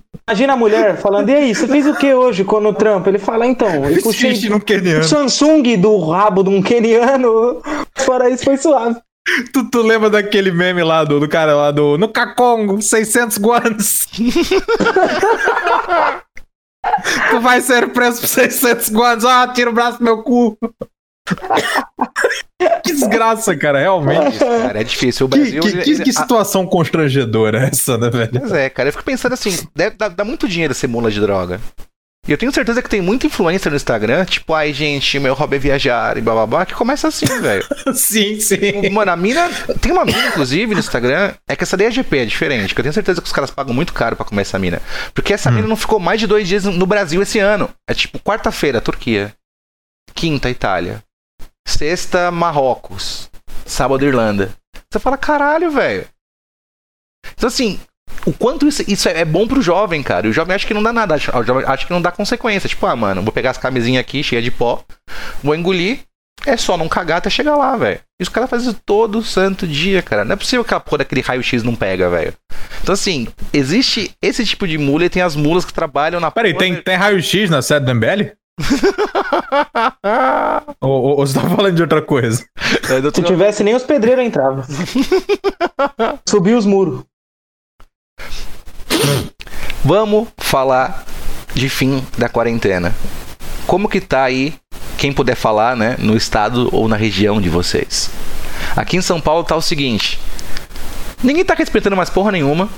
[SPEAKER 3] Imagina a mulher falando, e aí, você fez o que hoje quando o trampo? Ele fala, então, eu puxei o. Samsung do rabo de um keniano. Fora isso, foi suave.
[SPEAKER 1] Tu, tu lembra daquele meme lá do, do cara lá do. No Cacongo, 600 guanos. tu vai ser preso por 600 guanos. Ah, tira o braço do meu cu. que desgraça, cara, realmente.
[SPEAKER 2] Cara, é difícil. O
[SPEAKER 1] Que,
[SPEAKER 2] Brasil.
[SPEAKER 1] que, que- que
[SPEAKER 2] a-
[SPEAKER 1] situação constrangedora essa, né, velho?
[SPEAKER 2] Pois é, cara, eu fico pensando assim, deve dar, dá muito dinheiro ser mula de droga. E eu tenho certeza que tem muita influência no Instagram, tipo, ai, gente, meu hobby é viajar e blá blá blá, que começa assim, velho.
[SPEAKER 1] sim, sim.
[SPEAKER 2] Mano, a mina. Tem uma mina, inclusive, no Instagram. É que essa daí é GP, é diferente. Que eu tenho certeza que os caras pagam muito caro pra comer essa mina. Porque essa mina não ficou mais de dois dias no Brasil esse ano. É tipo, quarta-feira, Turquia. Quinta, Itália. Sexta, Marrocos. Sábado, Irlanda. Você fala, caralho, velho. Então, assim, o quanto isso, isso é bom pro jovem, cara. E o jovem acha que não dá nada. O jovem acha que não dá consequência. Tipo, ah, mano, vou pegar as camisinhas aqui, cheia de pó, vou engolir. É só não cagar até chegar lá, velho. E os caras fazem isso todo santo dia, cara. Não é possível que a porra daquele raio-x não pega, velho. Então, assim, existe esse tipo de mula e tem as mulas que trabalham na
[SPEAKER 1] Peraí,
[SPEAKER 2] porra
[SPEAKER 1] tem, tem raio-x na série do MBL? Ou, ou, ou você tá falando de outra coisa?
[SPEAKER 2] É,
[SPEAKER 3] Se tivesse, nem os pedreiros entravam. Subiu os muros.
[SPEAKER 2] Vamos falar de fim da quarentena. Como que tá aí, quem puder falar, né, no estado ou na região de vocês? Aqui em São Paulo tá o seguinte: ninguém tá respeitando mais porra nenhuma.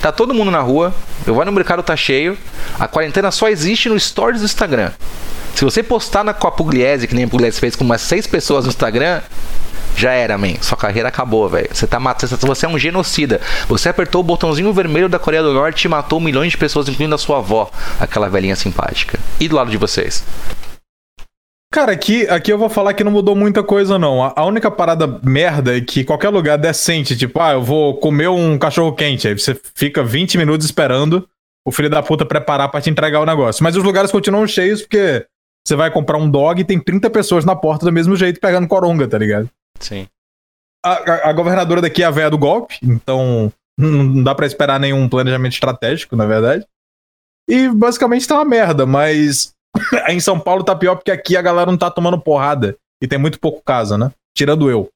[SPEAKER 2] Tá todo mundo na rua. Eu vou no mercado, tá cheio. A quarentena só existe no stories do Instagram. Se você postar na, com a Pugliese, que nem a Pugliese fez com umas seis pessoas no Instagram, já era, man. Sua carreira acabou, velho. Você tá matando. Você é um genocida. Você apertou o botãozinho vermelho da Coreia do Norte e matou milhões de pessoas, incluindo a sua avó, aquela velhinha simpática. E do lado de vocês?
[SPEAKER 1] Cara, aqui, aqui eu vou falar que não mudou muita coisa, não. A, a única parada merda é que qualquer lugar decente, tipo, ah, eu vou comer um cachorro quente, aí você fica 20 minutos esperando o filho da puta preparar pra te entregar o negócio. Mas os lugares continuam cheios porque você vai comprar um dog e tem 30 pessoas na porta do mesmo jeito pegando coronga, tá ligado?
[SPEAKER 2] Sim.
[SPEAKER 1] A, a- a governadora daqui é a véia do golpe, então não dá pra esperar nenhum planejamento estratégico, na verdade. E basicamente tá uma merda, mas em São Paulo tá pior porque aqui a galera não tá tomando porrada. E tem muito pouco caso, né? Tirando eu.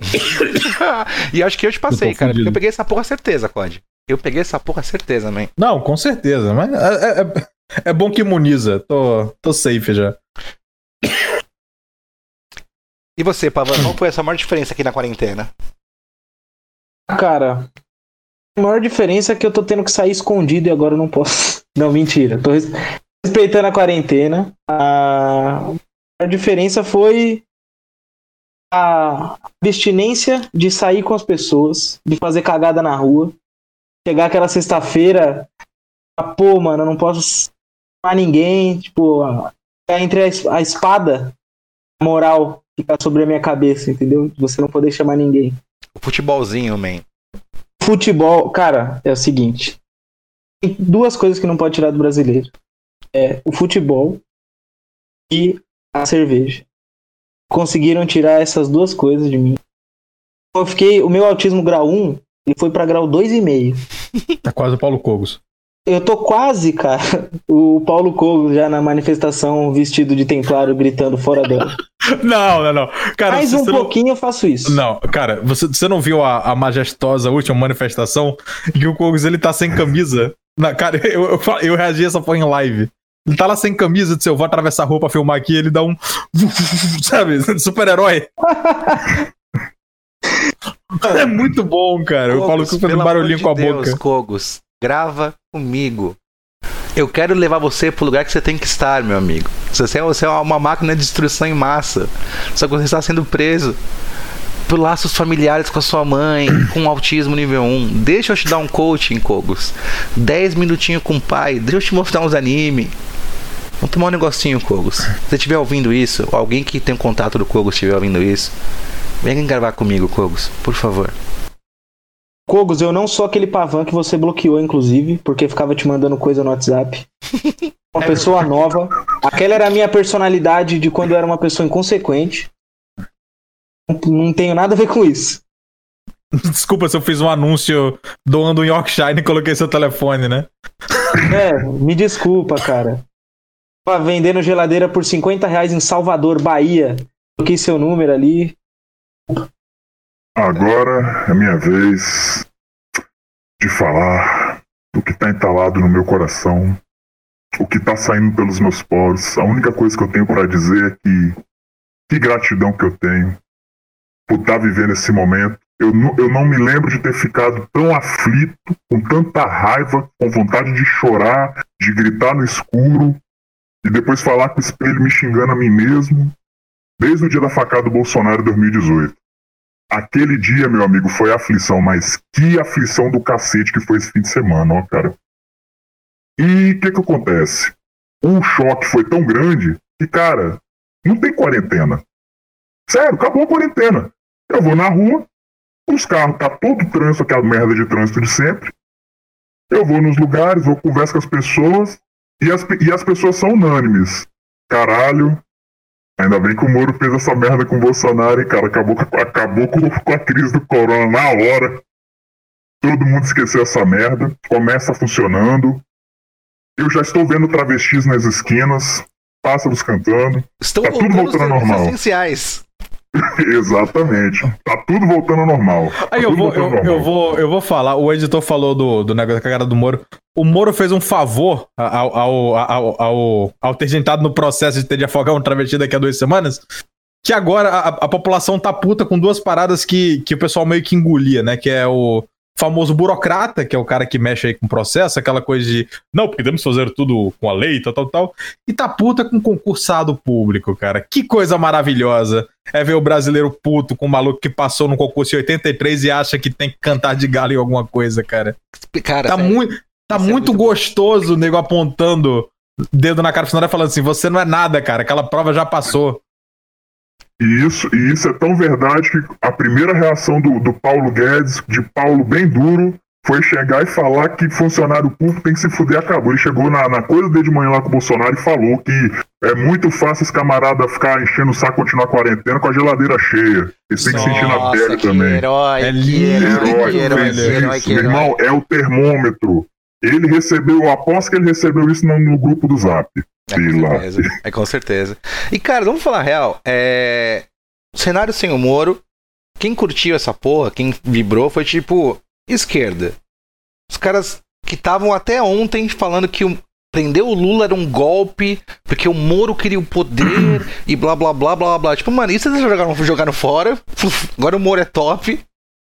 [SPEAKER 2] e acho que eu te passei,
[SPEAKER 1] Eu
[SPEAKER 2] cara. Porque eu peguei essa porra certeza, Code. Eu peguei essa porra certeza, man.
[SPEAKER 1] Não, com certeza, mas é, é- é bom que imuniza. Tô, tô safe já.
[SPEAKER 2] E você, Pavan, qual foi essa maior diferença aqui na quarentena?
[SPEAKER 3] Cara, a maior diferença é que eu tô tendo que sair escondido e agora eu não posso. Não, mentira. Tô respeitando a quarentena. A maior diferença foi a abstinência de sair com as pessoas, de fazer cagada na rua. Chegar aquela sexta-feira, ah, pô, mano, eu não posso chamar ninguém. Tipo, a- é entre a es- a espada, a moral ficar sobre a minha cabeça, entendeu? Você não poder chamar ninguém
[SPEAKER 2] O futebolzinho, man.
[SPEAKER 3] futebol, cara, é o seguinte. Tem duas coisas que não pode tirar do brasileiro. É o futebol e a cerveja. Conseguiram tirar essas duas coisas de mim. Eu fiquei, o meu autismo grau 1, ele foi pra grau 2,5.
[SPEAKER 1] É quase o Paulo Cogos.
[SPEAKER 3] Eu tô quase, cara, o Paulo Cogo já na manifestação vestido de templário gritando fora dela.
[SPEAKER 1] Não, não, não. Cara,
[SPEAKER 3] Mais um
[SPEAKER 1] não-
[SPEAKER 3] pouquinho eu faço isso.
[SPEAKER 1] Não, cara, você, você não viu a, a majestosa última manifestação que o Kogos ele tá sem camisa? Na, cara, eu, eu, eu reagi a essa porra em live. Ele tá lá sem camisa, disse, eu vou atravessar a rua pra filmar aqui, ele dá um. Sabe? Super-herói. É muito bom, cara. o Paulo
[SPEAKER 2] Cogos,
[SPEAKER 1] Cogos fazendo barulhinho
[SPEAKER 2] amor
[SPEAKER 1] com a
[SPEAKER 2] de Deus,
[SPEAKER 1] boca.
[SPEAKER 2] Cogos, grava comigo. Eu quero levar você pro lugar que você tem que estar, meu amigo. Você é, você é uma máquina de destruição em massa. Só que você está sendo preso por laços familiares com a sua mãe, com autismo nível 1. Deixa eu te dar um coaching, Cogos. 10 minutinhos com o pai. Deixa eu te mostrar uns anime. Vamos tomar um negocinho, Cogos. Se você estiver ouvindo isso, ou alguém que tem um contato do Cogos estiver ouvindo isso, vem gravar comigo, Cogos, por favor.
[SPEAKER 3] Cogos, eu não sou aquele pavan que você bloqueou, inclusive, porque ficava te mandando coisa no WhatsApp. Uma pessoa nova. Aquela era a minha personalidade de quando eu era uma pessoa inconsequente. Não- Não tenho nada a ver com isso.
[SPEAKER 1] Desculpa se eu fiz um anúncio doando um Yorkshire e coloquei seu telefone, né?
[SPEAKER 3] É, me desculpa, cara. Tava vendendo geladeira por 50 reais em Salvador, Bahia. Coloquei seu número ali.
[SPEAKER 4] Agora é minha vez de falar do que tá entalado no meu coração, o que tá saindo pelos meus poros. A única coisa que eu tenho pra dizer é que que gratidão que eu tenho por estar vivendo esse momento. Eu não, eu não me lembro de ter ficado tão aflito, com tanta raiva, com vontade de chorar, de gritar no escuro e depois falar com o espelho me xingando a mim mesmo, desde o dia da facada do Bolsonaro em 2018. Aquele dia, meu amigo, foi aflição, mas que aflição do cacete que foi esse fim de semana, ó, cara. E o que que acontece? O choque foi tão grande que, cara, não tem quarentena. Sério, acabou a quarentena. Eu vou na rua, os carros, tá todo o trânsito, aquela merda de trânsito de sempre. Eu vou nos lugares, vou conversar com as pessoas, e as, e as pessoas são unânimes. Caralho, ainda bem que o Moro fez essa merda com o Bolsonaro, e cara, acabou, acabou com, com a crise do corona na hora. Todo mundo esqueceu essa merda, começa funcionando. Eu já estou vendo travestis nas esquinas, pássaros cantando.
[SPEAKER 2] Estão
[SPEAKER 4] Tá tudo
[SPEAKER 2] voltando
[SPEAKER 4] ao normal.
[SPEAKER 2] essenciais.
[SPEAKER 4] Exatamente. Tá tudo voltando ao normal.
[SPEAKER 1] Aí
[SPEAKER 4] Tá
[SPEAKER 1] eu vou, eu, eu vou, eu vou falar. O editor falou do, do negócio da cagada do Moro. O Moro fez um favor ao, ao, ao, ao, ao ter entrado no processo de ter de afogar um travesti daqui a duas semanas. Que agora a, a população tá puta com duas paradas que, que o pessoal meio que engolia, né? Que é o famoso burocrata, que é o cara que mexe aí com o processo, aquela coisa de não, podemos fazer tudo com a lei, tal, tal, tal. E tá puta com concursado público, cara. Que coisa maravilhosa é ver o brasileiro puto com o maluco que passou no concurso em 83 e acha que tem que cantar de galo em alguma coisa, cara.
[SPEAKER 2] Cara,
[SPEAKER 1] Tá
[SPEAKER 2] sério.
[SPEAKER 1] muito, tá
[SPEAKER 2] é
[SPEAKER 1] muito
[SPEAKER 2] muito bom.
[SPEAKER 1] gostoso o nego apontando dedo na cara do funcionário falando assim: você não é nada, cara. Aquela prova já passou.
[SPEAKER 4] E isso, e isso é tão verdade que a primeira reação do, do Paulo Guedes, de Paulo bem duro, foi chegar e falar que funcionário público tem que se fuder, acabou. Ele chegou na, na coisa dele de manhã lá com o Bolsonaro e falou que é muito fácil esse camarada ficar enchendo o saco continuar a quarentena com a geladeira cheia. Eles têm que sentir na pele
[SPEAKER 2] que
[SPEAKER 4] também.
[SPEAKER 2] herói,
[SPEAKER 1] É
[SPEAKER 2] que
[SPEAKER 1] lindo,
[SPEAKER 2] herói,
[SPEAKER 4] Herói,
[SPEAKER 2] que herói, que herói,
[SPEAKER 4] isso.
[SPEAKER 2] que
[SPEAKER 4] Meu
[SPEAKER 2] herói.
[SPEAKER 4] irmão, é o termômetro. Ele recebeu, eu aposto que ele recebeu isso no, no grupo do Zap.
[SPEAKER 2] É com
[SPEAKER 4] lá.
[SPEAKER 2] certeza. É com certeza. E, cara, vamos falar a real. É... O cenário sem o Moro, quem curtiu essa porra, quem vibrou, foi tipo esquerda. Os caras que estavam até ontem falando que o... prender o Lula era um golpe, porque o Moro queria o poder e blá blá blá blá blá. Tipo, mano, isso eles jogaram, jogaram fora. Agora o Moro é top.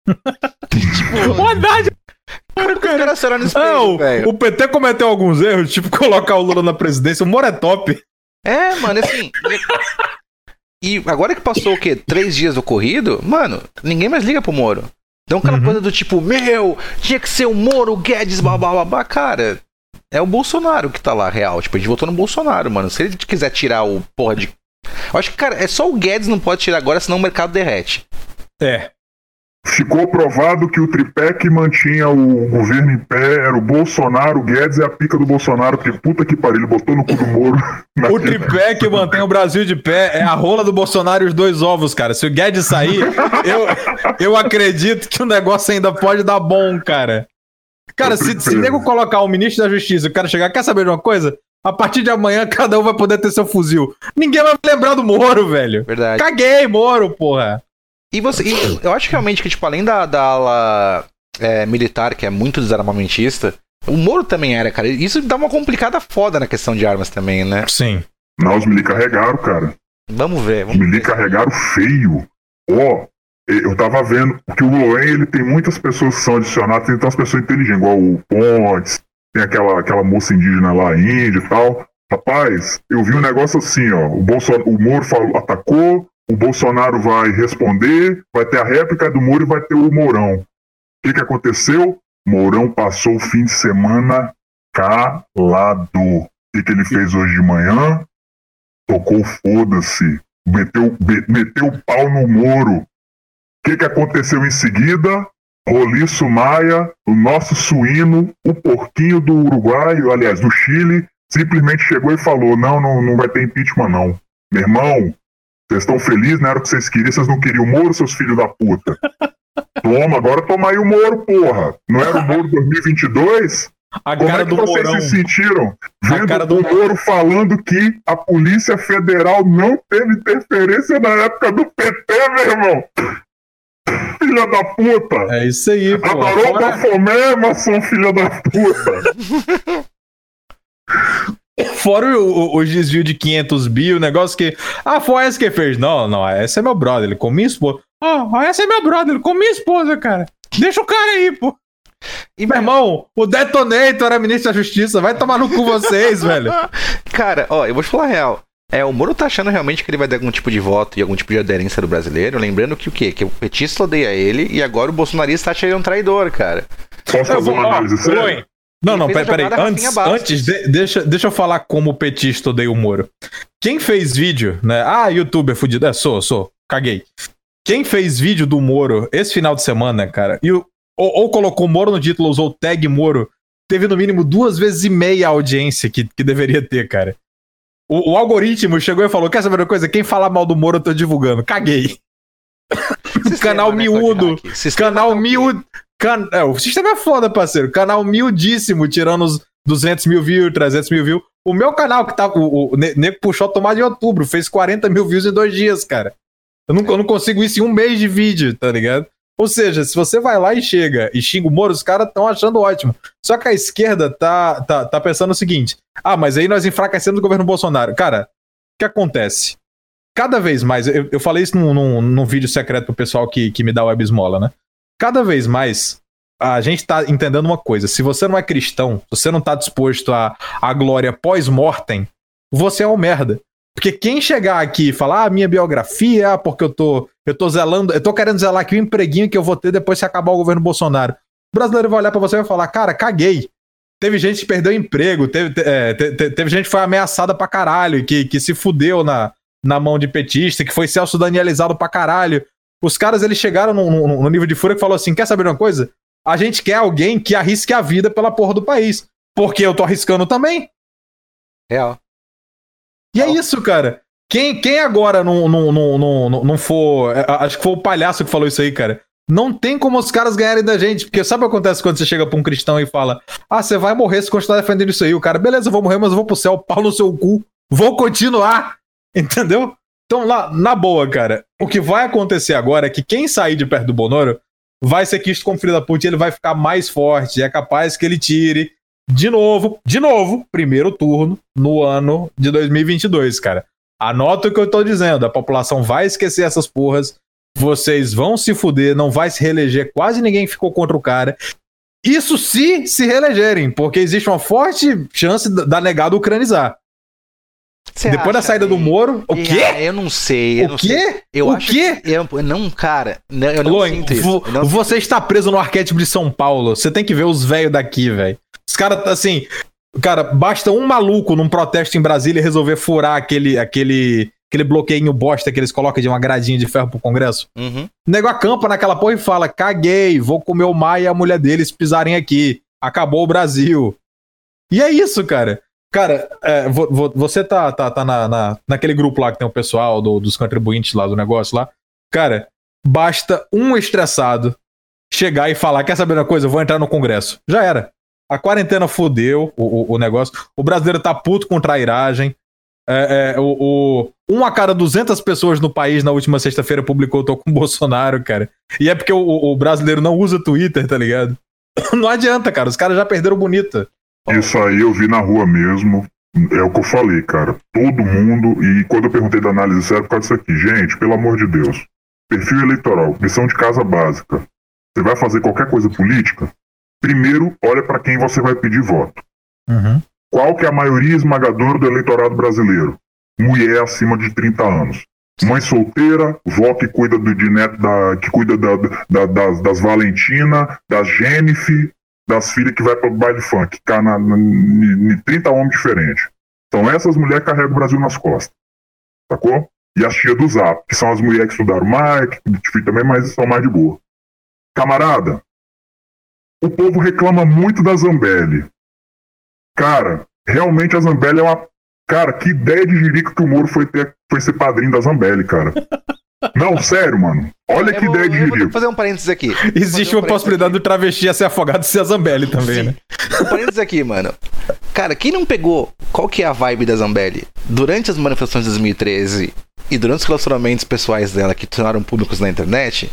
[SPEAKER 2] tipo, cara, caras serão no
[SPEAKER 1] Ah,
[SPEAKER 2] espelho,
[SPEAKER 1] o,
[SPEAKER 2] velho.
[SPEAKER 1] o PT cometeu alguns erros, tipo colocar o Lula na presidência. O Moro é top.
[SPEAKER 2] É, mano, assim. e agora que passou o quê? Três dias do corrido, mano, ninguém mais liga pro Moro. Então aquela
[SPEAKER 1] Uhum.
[SPEAKER 2] coisa do tipo, meu, tinha que ser o Moro, o Guedes, babá, babá, cara. É o Bolsonaro que tá lá, real. Tipo, a gente votou no Bolsonaro, mano. Se ele quiser tirar o porra de. Eu acho que, cara, é só o Guedes não pode tirar agora, senão o mercado derrete.
[SPEAKER 1] É.
[SPEAKER 4] Ficou provado que o tripé que mantinha o governo em pé era o Bolsonaro, o Guedes é a pica do Bolsonaro, porque puta que pariu, ele botou no cu do Moro.
[SPEAKER 1] O tripé que mantém o Brasil de pé é a rola do Bolsonaro e os dois ovos, cara. Se o Guedes sair, eu, eu acredito que o negócio ainda pode dar bom, cara. Cara, se, se nego colocar o ministro da Justiça e o cara chegar, quer saber de uma coisa? A partir de amanhã, cada um vai poder ter seu fuzil. Ninguém vai lembrar do Moro, velho.
[SPEAKER 2] Verdade.
[SPEAKER 1] Caguei, Moro, porra.
[SPEAKER 2] E você. e eu acho realmente que, tipo, além da, da ala é, militar, que é muito desarmamentista, o Moro também era, cara. Isso dá uma complicada foda na questão de armas também, né?
[SPEAKER 1] Sim.
[SPEAKER 4] Não, os me carregaram, cara.
[SPEAKER 2] Vamos ver.
[SPEAKER 4] Os
[SPEAKER 2] Vamos
[SPEAKER 4] me
[SPEAKER 2] ver.
[SPEAKER 4] carregaram feio. Ó, eu tava vendo que o Loen, ele tem muitas pessoas que são adicionadas, tem umas pessoas inteligentes, igual o Pontes, tem aquela, aquela moça indígena lá, índia e tal. Rapaz, eu vi um negócio assim, ó. O, Bolson... o Moro falou, atacou, o Bolsonaro vai responder, vai ter a réplica do Moro e vai ter o Mourão. O que, que aconteceu? Mourão passou o fim de semana calado. O que, que ele fez hoje de manhã? Tocou foda-se. Meteu, meteu o pau no Moro. O que, que aconteceu em seguida? Roliço Maia, o nosso suíno, o porquinho do Uruguai, aliás, do Chile, simplesmente chegou e falou: não, não, não vai ter impeachment, não. Meu irmão, vocês estão felizes, não era o que vocês queriam, vocês não queriam o Moro, seus filhos da puta. Toma, agora toma aí o Moro, porra. Não era o Moro 2022?
[SPEAKER 1] A
[SPEAKER 4] Como
[SPEAKER 1] cara
[SPEAKER 4] é que
[SPEAKER 1] do
[SPEAKER 4] vocês
[SPEAKER 1] Mourão.
[SPEAKER 4] se sentiram vendo
[SPEAKER 1] cara do-
[SPEAKER 4] o Moro falando que a Polícia Federal não teve interferência na época do PT, meu irmão? Filha da puta!
[SPEAKER 1] É isso aí, pô.
[SPEAKER 4] Adorou
[SPEAKER 1] Fora-
[SPEAKER 4] Bafomé, maçom filha da puta!
[SPEAKER 1] Fora o, o, os desvios de 500 bi, o negócio que. Ah, foi esse que fez. Não, não, esse é meu brother, ele com minha esposa. Ah, esse é meu brother, ele com minha esposa, cara. Deixa o cara aí, pô.
[SPEAKER 2] E,
[SPEAKER 1] Meu irmão, o Detonator era ministro da Justiça. Vai tomar no cu vocês, velho.
[SPEAKER 2] Cara, ó, eu vou te falar a real. É, o Moro tá achando realmente que ele vai dar algum tipo de voto e algum tipo de aderência do brasileiro. Lembrando que o quê? Que o petista odeia ele e agora o bolsonarista acha ele um traidor, cara.
[SPEAKER 4] Posso fazer uma análise séria?
[SPEAKER 1] Não, não, peraí.
[SPEAKER 2] jogada
[SPEAKER 1] Antes, antes de- deixa, deixa eu falar como o petista odeia o Moro. Quem fez vídeo, né? Ah, youtuber fudido. É, sou, sou. Caguei. Quem fez vídeo do Moro esse final de semana, cara, e o- ou, ou colocou Moro no título, usou o tag Moro, teve no mínimo duas vezes e meia a audiência que, que deveria ter, cara. O, o algoritmo chegou e falou: Quer saber uma coisa? Quem falar mal do Moro eu tô divulgando. Caguei.
[SPEAKER 2] Sistema,
[SPEAKER 1] Canal
[SPEAKER 2] né,
[SPEAKER 1] miúdo. Canal
[SPEAKER 2] o quê?
[SPEAKER 1] mil. Can... É, o sistema é foda, parceiro. Canal miudíssimo, tirando os 200 mil views, 300 mil views. O meu canal, que tá. O, o Ne- Nego puxou a tomada em outubro, fez 40 mil views em dois dias, cara. Eu não, eu não consigo isso em um mês de vídeo, tá ligado? Ou seja, se você vai lá e chega e xinga o Moro, os caras estão achando ótimo. Só que a esquerda tá, tá, tá pensando o seguinte: ah, mas aí nós enfraquecemos o governo Bolsonaro. Cara, o que acontece? Cada vez mais, eu, eu falei isso num, num, num vídeo secreto pro pessoal que, que me dá web esmola, né? Cada vez mais a gente tá entendendo uma coisa: se você não é cristão, se você não tá disposto à, à glória pós-mortem, você é um merda. Porque quem chegar aqui e falar, ah, minha biografia, ah, porque eu tô, eu tô zelando, eu tô querendo zelar aqui o empreguinho que eu vou ter depois que acabar o governo Bolsonaro. O brasileiro vai olhar pra você e vai falar, cara, caguei. Teve gente que perdeu emprego, teve, te- é, te- te- teve gente que foi ameaçada pra caralho, que, que se fudeu na, na mão de petista, que foi Celso Danielizado pra caralho. Os caras, eles chegaram num nível de fúria que falou assim, quer saber de uma coisa? A gente quer alguém que arrisque a vida pela porra do país. Porque eu tô arriscando também.
[SPEAKER 2] Real.
[SPEAKER 1] E é isso, cara. Quem, quem agora não, não, não, não, não- não for. é, Acho que foi o palhaço que falou isso aí, cara. Não tem como os caras ganharem da gente. Porque sabe o que acontece quando você chega pra um cristão e fala: Ah, você vai morrer se continuar defendendo isso aí. O cara, beleza, eu vou morrer, mas eu vou pro céu, pau no seu cu. Vou continuar. Entendeu? Então, lá, na boa, cara, o que vai acontecer agora é que quem sair de perto do Bonoro vai ser quisto como filho da puta e ele vai ficar mais forte. É capaz que ele tire de novo, de novo, primeiro turno no ano de 2022, cara. Anota o que eu tô dizendo. A população vai esquecer essas porras. Vocês vão se fuder, não vai se reeleger. Quase ninguém ficou contra o cara. Isso se se reelegerem, porque existe uma forte chance da negada ucranizar.
[SPEAKER 2] Você
[SPEAKER 1] Depois da saída do? Moro. O quê?
[SPEAKER 2] Eu não sei. Eu
[SPEAKER 1] O quê?
[SPEAKER 2] Eu
[SPEAKER 1] o
[SPEAKER 2] acho
[SPEAKER 1] quê?
[SPEAKER 2] que. Eu, não, cara. Eu não
[SPEAKER 1] vo-
[SPEAKER 2] Eu não-
[SPEAKER 1] você está preso no arquétipo de São Paulo. Você tem que ver os velhos daqui, velho. Os caras, assim. Cara, basta um maluco num protesto em Brasília resolver furar aquele, aquele, aquele bloqueio bosta que eles colocam de uma gradinha de ferro pro Congresso.
[SPEAKER 2] Uhum.
[SPEAKER 1] O nego acampa naquela porra e fala: caguei, vou comer o Maia e a mulher deles pisarem aqui. Acabou o Brasil. E é isso, cara. Cara, é, vo- vo- você tá, tá, tá na, na- naquele grupo lá que tem o pessoal do- dos contribuintes lá do negócio lá. Cara, basta um estressado chegar e falar: quer saber uma coisa? Eu vou entrar no Congresso. Já era. A quarentena fodeu o, o, o negócio. O brasileiro tá puto com trairagem. É, é, o, o- um a cada 200 pessoas no país na última sexta-feira publicou tô com o Bolsonaro, cara. E é porque o, o brasileiro não usa Twitter, tá ligado? Não adianta, cara. Os caras já perderam bonita.
[SPEAKER 4] Isso aí eu vi na rua mesmo. É o que eu falei, cara. Todo mundo. E quando eu perguntei da análise séria, por causa disso aqui. Gente, pelo amor de Deus. Perfil eleitoral, missão de casa básica. Você vai fazer qualquer coisa política? Primeiro, olha para quem você vai pedir voto. Qual que é a maioria esmagadora do eleitorado brasileiro? Mulher acima de 30 anos. Mãe solteira, vó que cuida do, de neto da, que cuida da, da- das, das Valentina, das Jennifer, das filhas que vai para o baile funk, que tá na, na, em 30 homens diferentes. Então essas mulheres carregam o Brasil nas costas. Sacou? E as tia do Zap, que são as mulheres que estudaram mais, que também, mas são mais de boa. Camarada, o povo reclama muito da Zambelli. Cara, realmente a Zambelli é uma. Cara, que ideia de jirico que o Moro foi, ter, foi ser padrinho da Zambelli, cara. Não, sério, mano. Olha
[SPEAKER 2] Eu
[SPEAKER 4] que
[SPEAKER 2] vou-
[SPEAKER 4] ideia de
[SPEAKER 2] eu vou fazer um parênteses aqui.
[SPEAKER 1] Existe
[SPEAKER 2] um
[SPEAKER 1] uma possibilidade do travesti a ser afogado e ser a Zambelli também,
[SPEAKER 2] Sim.
[SPEAKER 1] né?
[SPEAKER 2] Um parênteses aqui, mano. Cara, quem não pegou qual que é a vibe da Zambelli durante as manifestações de 2013 e durante os relacionamentos pessoais dela que tornaram públicos na internet,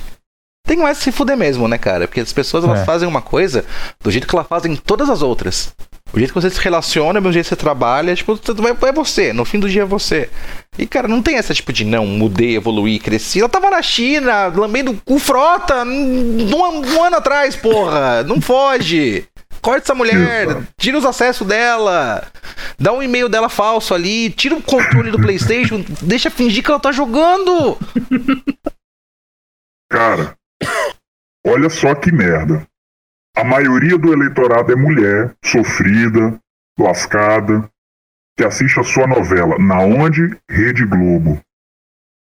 [SPEAKER 2] tem mais que se fuder mesmo, né, cara? Porque as pessoas elas
[SPEAKER 1] É.
[SPEAKER 2] fazem uma coisa do jeito que elas fazem todas as outras. O jeito que você se relaciona, o jeito que você trabalha, tipo, é você. No fim do dia é você. E, cara, não tem essa tipo de não, mudei, evoluí, cresci. Ela tava na China, lambendo o frota um, um ano atrás, porra. Não foge. Corta essa mulher, tira os acessos dela, dá um e-mail dela falso ali, tira o controle do PlayStation, deixa fingir que ela tá jogando.
[SPEAKER 4] Cara, olha só que merda. A maioria do eleitorado é mulher, sofrida, lascada, que assiste a sua novela. Na onde? Rede Globo.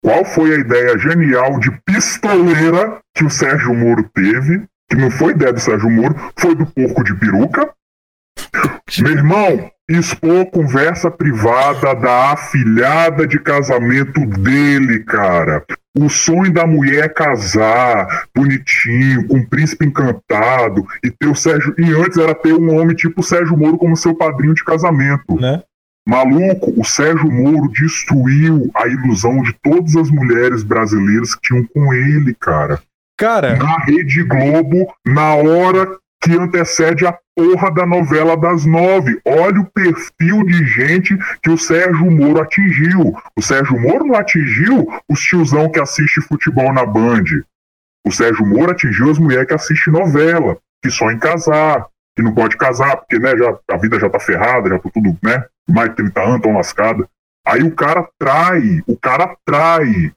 [SPEAKER 4] Qual foi a ideia genial de pistoleira que o Sérgio Moro teve? Que não foi ideia do Sérgio Moro, foi do porco de peruca. Meu irmão, expor conversa privada da afilhada de casamento dele, cara. O sonho da mulher é casar, bonitinho, com um príncipe encantado, e ter o Sérgio. E antes era ter um homem tipo o Sérgio Moro como seu padrinho de casamento.
[SPEAKER 1] Né?
[SPEAKER 4] Maluco, o Sérgio Moro destruiu a ilusão de todas as mulheres brasileiras que tinham com ele, cara.
[SPEAKER 1] Cara.
[SPEAKER 4] Na Rede Globo, na hora que antecede a porra da novela das nove. Olha o perfil de gente que o Sérgio Moro atingiu. O Sérgio Moro não atingiu os tiozão que assiste futebol na Band. O Sérgio Moro atingiu as mulheres que assistem novela, que só em casar, que não pode casar, porque né, já, a vida já tá ferrada, já tá tudo, né? Mais de 30 anos, tão lascada. Aí o cara trai, o cara trai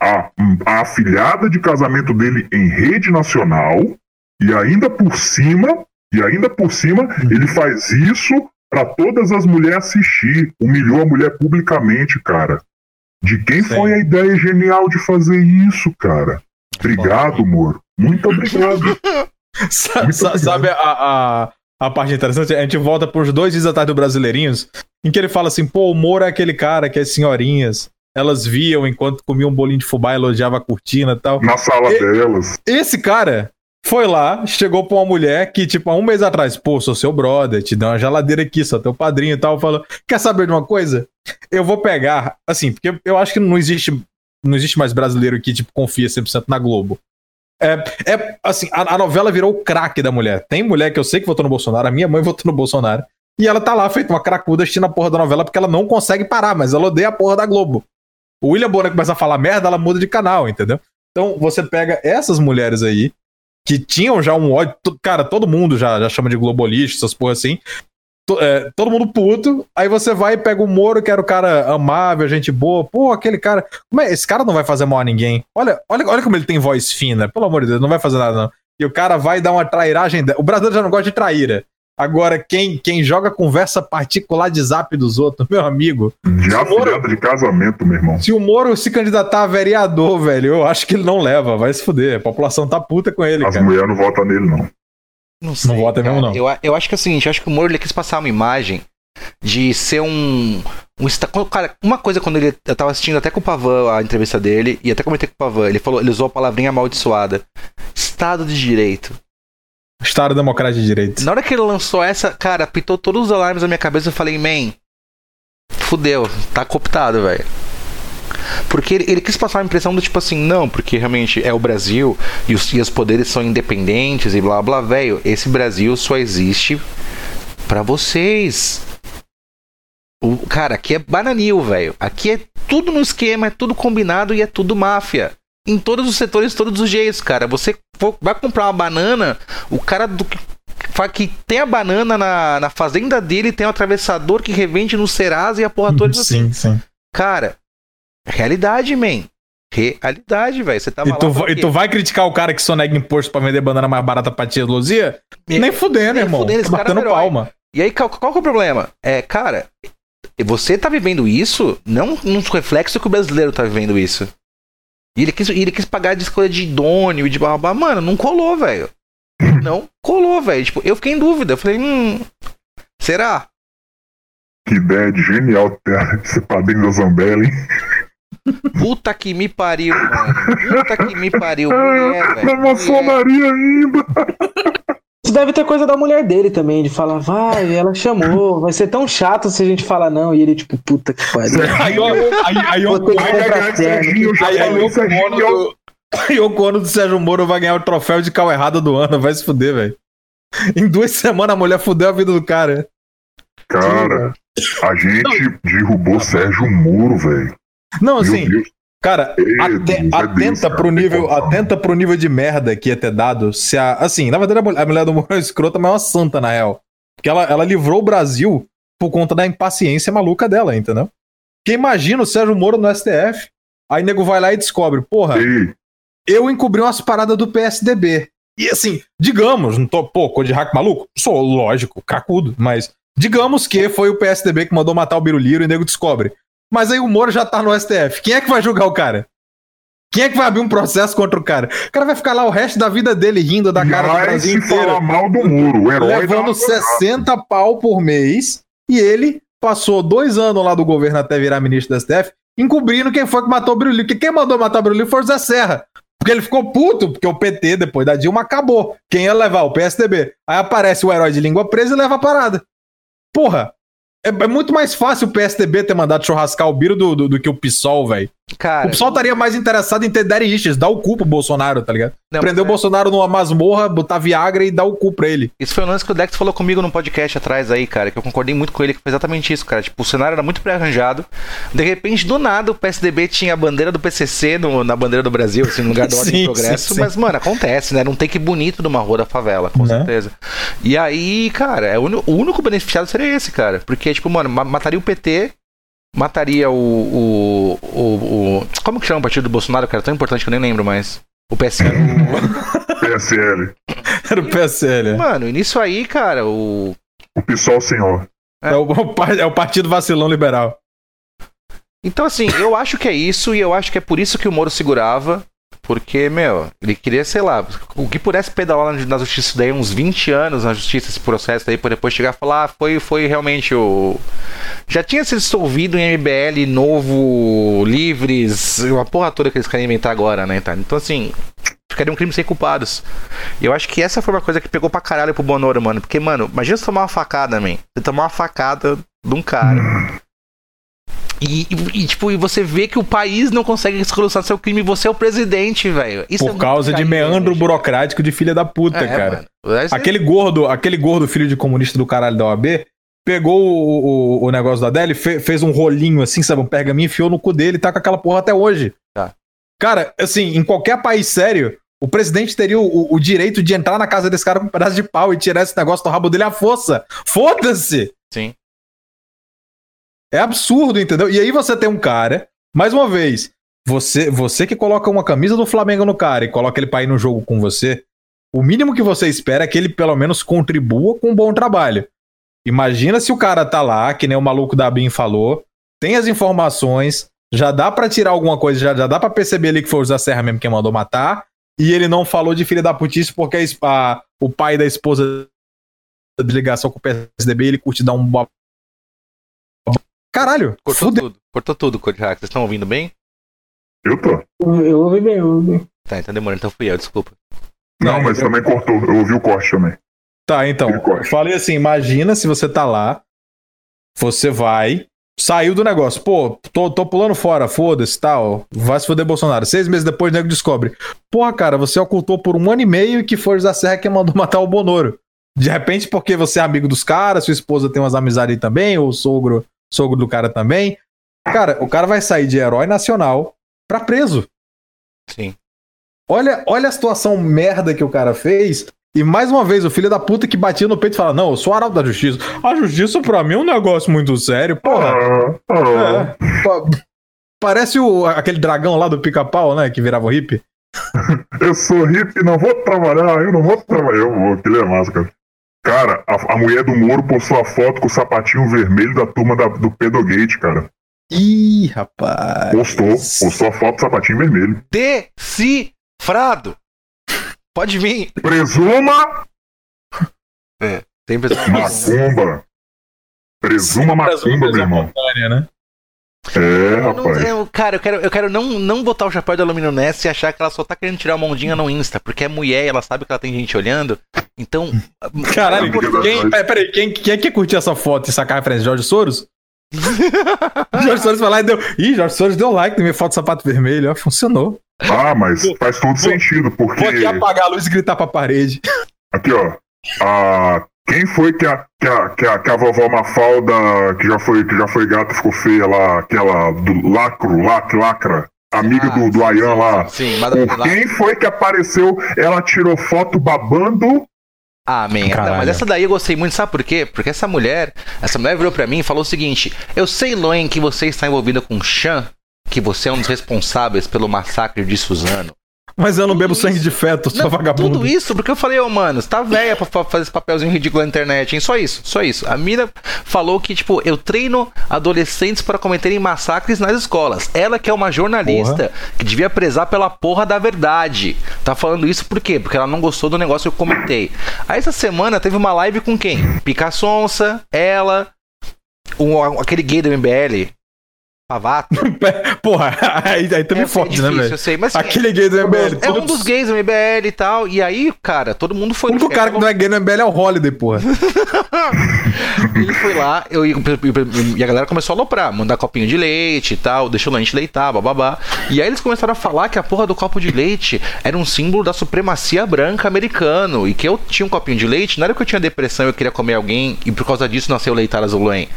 [SPEAKER 4] a, a afilhada de casamento dele em rede nacional, e ainda por cima, e ainda por cima, ele faz isso para todas as mulheres assistir. Humilhou a mulher publicamente, cara. De quem Sim. foi a ideia genial de fazer isso, cara? Obrigado, Moro. Muito obrigado.
[SPEAKER 1] Muito Sabe a, a, a, parte interessante? A gente volta para os dois dias atrás do Brasileirinhos, em que ele fala assim: pô, o Moro é aquele cara que as senhorinhas elas viam enquanto comiam um bolinho de fubá, elogiava a cortina e tal.
[SPEAKER 4] Na sala e, delas.
[SPEAKER 1] Esse cara, foi lá, chegou pra uma mulher que, tipo, há um mês atrás, pô, sou seu brother, te dá uma geladeira aqui, sou teu padrinho e tal, falou, quer saber de uma coisa? Eu vou pegar, assim, porque eu acho que não existe, não existe mais brasileiro que, tipo, confia 100% na Globo. É, é assim, a, a novela virou o craque da mulher. Tem mulher que eu sei que votou no Bolsonaro, a minha mãe votou no Bolsonaro, e ela tá lá feita uma cracuda assistindo a porra da novela porque ela não consegue parar, mas ela odeia a porra da Globo. O William Bonner começa a falar merda, ela muda de canal, entendeu? Então você pega essas mulheres aí, que tinham já um ódio. Cara, todo mundo já, já chama de globalista, essas porra assim. É, todo mundo puto, aí você vai e pega o Moro, que era o cara amável, gente boa. Pô, aquele cara. É? Esse cara não vai fazer mal a ninguém. Olha, olha, olha como ele tem voz fina, pelo amor de Deus, não vai fazer nada, não. E o cara vai dar uma trairagem. O brasileiro já não gosta de traíra. Agora, quem, quem joga conversa particular de zap dos outros, meu amigo.
[SPEAKER 4] Já Moro, de casamento, meu irmão.
[SPEAKER 1] Se o Moro se candidatar a vereador, velho, eu acho que ele não leva, vai se fuder. A população tá puta com ele.
[SPEAKER 4] As mulheres não votam nele, não.
[SPEAKER 2] Não, sei, não vota mesmo, não. Eu, eu acho que é o seguinte, eu acho que o Moro ele quis passar uma imagem de ser um. um cara, uma coisa quando ele. Eu tava assistindo até com o Pavan a entrevista dele, e até comentei com o Pavan, ele falou, ele usou a palavrinha amaldiçoada. Estado de Direito.
[SPEAKER 1] Estado Democrático de Direito.
[SPEAKER 2] Na hora que ele lançou essa, cara, pitou todos os alarmes na minha cabeça. Eu falei, man, fudeu, tá cooptado, velho. Porque ele, ele, quis passar uma impressão do tipo assim, não, porque realmente é o Brasil e os, e os poderes são independentes e blá blá, velho. Esse Brasil só existe para vocês. O, cara, aqui é bananil, velho. Aqui é tudo no esquema, é tudo combinado e é tudo máfia em todos os setores, todos os jeitos, cara. Você for, vai comprar uma banana, o cara do que tem a banana na, na fazenda dele, tem um atravessador que revende no Serasa e a porra toda.
[SPEAKER 1] Sim, assim. sim.
[SPEAKER 2] Cara, realidade, man. Realidade, velho. Você tava
[SPEAKER 1] e tu, e tu vai criticar o cara que sonega imposto pra vender banana mais barata pra tia Luzia? Nem fudendo, nem irmão. Fudendo, tá batendo palma.
[SPEAKER 2] E aí, qual, qual que é o problema? É, cara, você tá vivendo isso, não num reflexo que o brasileiro tá vivendo isso. E ele quis, ele quis pagar de escolha de idôneo e de babá. Mano, não colou, velho. Não colou, velho. Tipo, eu fiquei em dúvida. Eu falei, hum. Será?
[SPEAKER 4] Que ideia de genial ter esse padrinho da Zambelli.
[SPEAKER 2] Puta que me pariu, mano. Puta que me pariu. Mulher,
[SPEAKER 4] velho. Na maçonaria ainda.
[SPEAKER 3] Isso deve ter coisa da mulher dele também, de falar, vai, ela chamou, vai ser tão chato se a gente falar não. E ele, tipo, puta que pariu.
[SPEAKER 1] Aí, aí, aí, aí o Cono do Sérgio Moro vai ganhar o troféu de cal errado do ano, vai se fuder, velho. Em duas semanas a mulher fudeu a vida do cara.
[SPEAKER 4] Cara, a gente derrubou Sérgio Moro, velho.
[SPEAKER 1] Não, assim. Cara,
[SPEAKER 4] Deus, é Deus,
[SPEAKER 1] atenta pro nível, atenta pro nível de merda que ia ter dado se a, assim, na verdade a mulher, do Moro é escrota, mas é uma santa na real. Porque ela, ela livrou o Brasil por conta da impaciência maluca dela, entendeu? Porque imagina o Sérgio Moro no STF, aí nego vai lá e descobre, porra,
[SPEAKER 4] Ei,
[SPEAKER 1] eu encobri umas paradas do PSDB. E assim, digamos, não tô, pô, cor de hack maluco? Sou, lógico, cracudo, mas digamos que foi o PSDB que mandou matar o Biruliro e o nego descobre. Mas aí o Moro já tá no STF. Quem é que vai julgar o cara? Quem é que vai abrir um processo contra o cara? O cara vai ficar lá o resto da vida dele rindo da cara do
[SPEAKER 4] vai
[SPEAKER 1] Brasil inteiro,
[SPEAKER 4] mal do Moro, o herói da
[SPEAKER 1] levando 60 pau por mês, e ele passou dois anos lá do governo até virar ministro da STF, encobrindo quem foi que matou o Biruliro. Porque quem mandou matar o Biruliro foi o Zé Serra. Porque ele ficou puto, porque o PT, depois da Dilma, acabou. Quem ia levar? O PSDB. Aí aparece o herói de língua presa e leva a parada. Porra, é, é muito mais fácil o PSDB ter mandado churrascar o Biro do, do, do que o PSOL, velho. O
[SPEAKER 2] Cara,
[SPEAKER 1] PSOL estaria mais interessado em ter daddy issues, dar o cu pro Bolsonaro, tá ligado?
[SPEAKER 2] não,
[SPEAKER 1] Prender o
[SPEAKER 2] é-
[SPEAKER 1] Bolsonaro numa masmorra, botar Viagra e dar o cu pra ele.
[SPEAKER 2] Isso foi um lance que o Dex falou comigo num podcast atrás aí, cara, que eu concordei muito com ele, que foi exatamente isso, cara. Tipo, o cenário era muito pré-arranjado. De repente, do nada, o PSDB tinha a bandeira do PCC no- na bandeira do Brasil, assim, no lugar do Ordem
[SPEAKER 1] Sim,
[SPEAKER 2] Progresso.
[SPEAKER 1] sim, sim.
[SPEAKER 2] Mas, mano, acontece, né? Não tem que bonito numa rua da favela, com
[SPEAKER 1] Né?
[SPEAKER 2] certeza. E aí, cara, é o, o único beneficiado seria esse, cara. Porque, tipo, mano, ma- mataria o PT, mataria o, o, o, o- Como que chama o partido do Bolsonaro, cara? Tão importante que eu nem lembro mais. O PSL.
[SPEAKER 4] PSL.
[SPEAKER 1] Era o PSL.
[SPEAKER 2] Mano, e nisso aí, cara, o.
[SPEAKER 4] O PSOL senhor.
[SPEAKER 1] É o, o é o Partido Vacilão Liberal.
[SPEAKER 2] Então, assim, eu acho que é isso, e eu acho que é por isso que o Moro segurava. Porque, meu, ele queria, sei lá, o que pudesse pedalar na, justiça daí uns 20 anos na justiça, esse processo daí, pra depois chegar e falar, ah, foi, foi realmente o. Já tinha sido dissolvido em MBL novo, livres, uma porra toda que eles querem inventar agora, né? tá? Então, assim, ficaria um crime sem culpados. E eu acho que essa foi uma coisa que pegou pra caralho pro Bonoro, mano. Porque, mano, imagina você tomar uma facada, man. Você tomar uma facada de um cara. E, e, tipo, e você vê que o país não consegue solucionar seu crime e você é o presidente, velho. É
[SPEAKER 1] Por
[SPEAKER 2] muito
[SPEAKER 1] causa de meandro
[SPEAKER 2] gente.
[SPEAKER 1] burocrático de filha da puta,
[SPEAKER 2] É,
[SPEAKER 1] cara.
[SPEAKER 2] você-
[SPEAKER 1] Aquele gordo, aquele gordo filho de comunista do caralho da OAB, pegou o, o, o negócio da Adele, fe- fez um rolinho assim, sabe, um pergaminho, enfiou no cu dele e tá com aquela porra até hoje.
[SPEAKER 2] Tá.
[SPEAKER 1] Cara, assim, em qualquer país sério, o presidente teria o, o direito de entrar na casa desse cara com um pedaço de pau e tirar esse negócio do rabo dele à força. Foda-se!
[SPEAKER 2] Sim.
[SPEAKER 1] É absurdo, entendeu? E aí você tem um cara, mais uma vez, você, você que coloca uma camisa do Flamengo no cara e coloca ele pra ir no jogo com você, o mínimo que você espera é que ele pelo menos contribua com um bom trabalho. Imagina se o cara tá lá, que nem o maluco da BIM falou, tem as informações, já dá pra tirar alguma coisa, já, já dá pra perceber ali que foi o José Serra mesmo quem mandou matar, e ele não falou de filha da putice porque a a- o pai da esposa de ligação com o PSDB, ele curte dar um... Caralho,
[SPEAKER 2] Cortou
[SPEAKER 1] fudeu.
[SPEAKER 2] tudo. Cortou tudo, Kodiak. Vocês estão ouvindo bem?
[SPEAKER 4] Eu tô.
[SPEAKER 3] Eu ouvi bem, eu ouvi bem.
[SPEAKER 2] Tá, então demorou. Então fui eu, desculpa.
[SPEAKER 4] Não, mas também cortou. Eu ouvi o corte também.
[SPEAKER 1] Tá, então. Falei assim: imagina se você tá lá, você vai, saiu do negócio, pô, tô, tô pulando fora, foda-se, tal, vai se foder Bolsonaro. Seis meses depois o nego descobre: porra, cara, você ocultou por um ano e meio que foi o José Serra que mandou matar o Bonoro. De repente, porque você é amigo dos caras, sua esposa tem umas amizades aí também, ou o sogro, sogro do cara também. Cara, o cara vai sair de herói nacional pra preso.
[SPEAKER 2] Sim.
[SPEAKER 1] Olha, olha a situação merda que o cara fez. E mais uma vez, o filho da puta que batia no peito e fala: Não, eu sou arauto da justiça. A justiça pra mim é um negócio muito sério. Porra. É, pa- parece o, aquele dragão lá do pica-pau, né? Que virava um hippie.
[SPEAKER 4] Eu sou hippie, não vou trabalhar, eu não vou trabalhar. Eu vou, aquele é massa, cara. Cara, a, a mulher do Moro postou a foto com o sapatinho vermelho da turma da- do Pedogate, cara.
[SPEAKER 1] Ih, rapaz.
[SPEAKER 4] Postou, postou a foto do sapatinho vermelho.
[SPEAKER 2] Decifrado. Pode vir.
[SPEAKER 4] Presuma
[SPEAKER 2] Tem pessoas
[SPEAKER 4] macumba. Presuma macumba, meu irmão.
[SPEAKER 1] Né?
[SPEAKER 4] É,
[SPEAKER 2] Eu não- eu- cara, eu quero, eu quero não, não botar o chapéu de alumínio nessa e achar que ela só tá querendo tirar uma ondinha no Insta, porque é mulher e ela sabe que ela tem gente olhando. Então.
[SPEAKER 1] Caralho,
[SPEAKER 4] Não,
[SPEAKER 1] quem, peraí, peraí, quem, quem é que curtiu essa foto e sacar a referência? Jorge Soros? Jorge Soros foi lá e deu. Ih, Jorge Soros deu like na minha foto de sapato vermelho. Ó, funcionou.
[SPEAKER 4] Ah, mas faz todo sentido, porque.
[SPEAKER 1] Vou aqui apagar a luz e gritar pra parede.
[SPEAKER 4] Aqui, ó. a quem foi que a, que a, que a, que a vovó Mafalda, que já foi, que já foi gata, ficou feia lá, aquela do lacro, lac, lacra, amiga
[SPEAKER 2] Ah,
[SPEAKER 4] do, do Ayan lá.
[SPEAKER 2] Sim, Madame
[SPEAKER 4] quem foi que apareceu? Ela tirou foto babando.
[SPEAKER 2] Ah, man. Não, mas essa daí eu gostei muito, sabe por quê? Porque essa mulher, essa mulher virou pra mim e falou o seguinte: Eu sei, Loen, que você está envolvida com o Chan, que você é um dos responsáveis pelo massacre de Suzano.
[SPEAKER 1] Mas eu não bebo
[SPEAKER 2] Tudo
[SPEAKER 1] sangue
[SPEAKER 2] isso.
[SPEAKER 1] de feto, sou
[SPEAKER 2] Não,
[SPEAKER 1] vagabundo.
[SPEAKER 2] tudo isso porque eu falei, ô, mano, você tá velha pra fa- fazer esse papelzinho ridículo na internet, hein? Só isso, só isso. A mina falou que, tipo, eu treino adolescentes para cometerem massacres nas escolas. Ela que é uma jornalista que devia prezar pela porra da verdade. Tá falando isso por quê? Porque ela não gostou do negócio que eu comentei. Aí essa semana teve uma live com quem? Pica Sonsa, ela, o- aquele gay do MBL, Pavato.
[SPEAKER 1] Porra, aí, aí me
[SPEAKER 2] É,
[SPEAKER 1] fode, né,
[SPEAKER 2] difícil,
[SPEAKER 1] velho?
[SPEAKER 2] eu sei, mas assim,
[SPEAKER 1] Aquele gay do MBL.
[SPEAKER 2] é um dos gays do MBL e tal. E aí, cara, todo mundo foi
[SPEAKER 1] O único cara que não é gay no MBL é o Holiday, porra.
[SPEAKER 2] Ele foi lá, eu, e a galera começou a aloprar, mandar copinho de leite e tal, deixou o lanche leitar, bababá. E aí eles começaram a falar que a porra do copo de leite era um símbolo da supremacia branca americano. E que eu tinha um copinho de leite, não era que eu tinha depressão e eu queria comer alguém e por causa disso nasceu leitar azulém.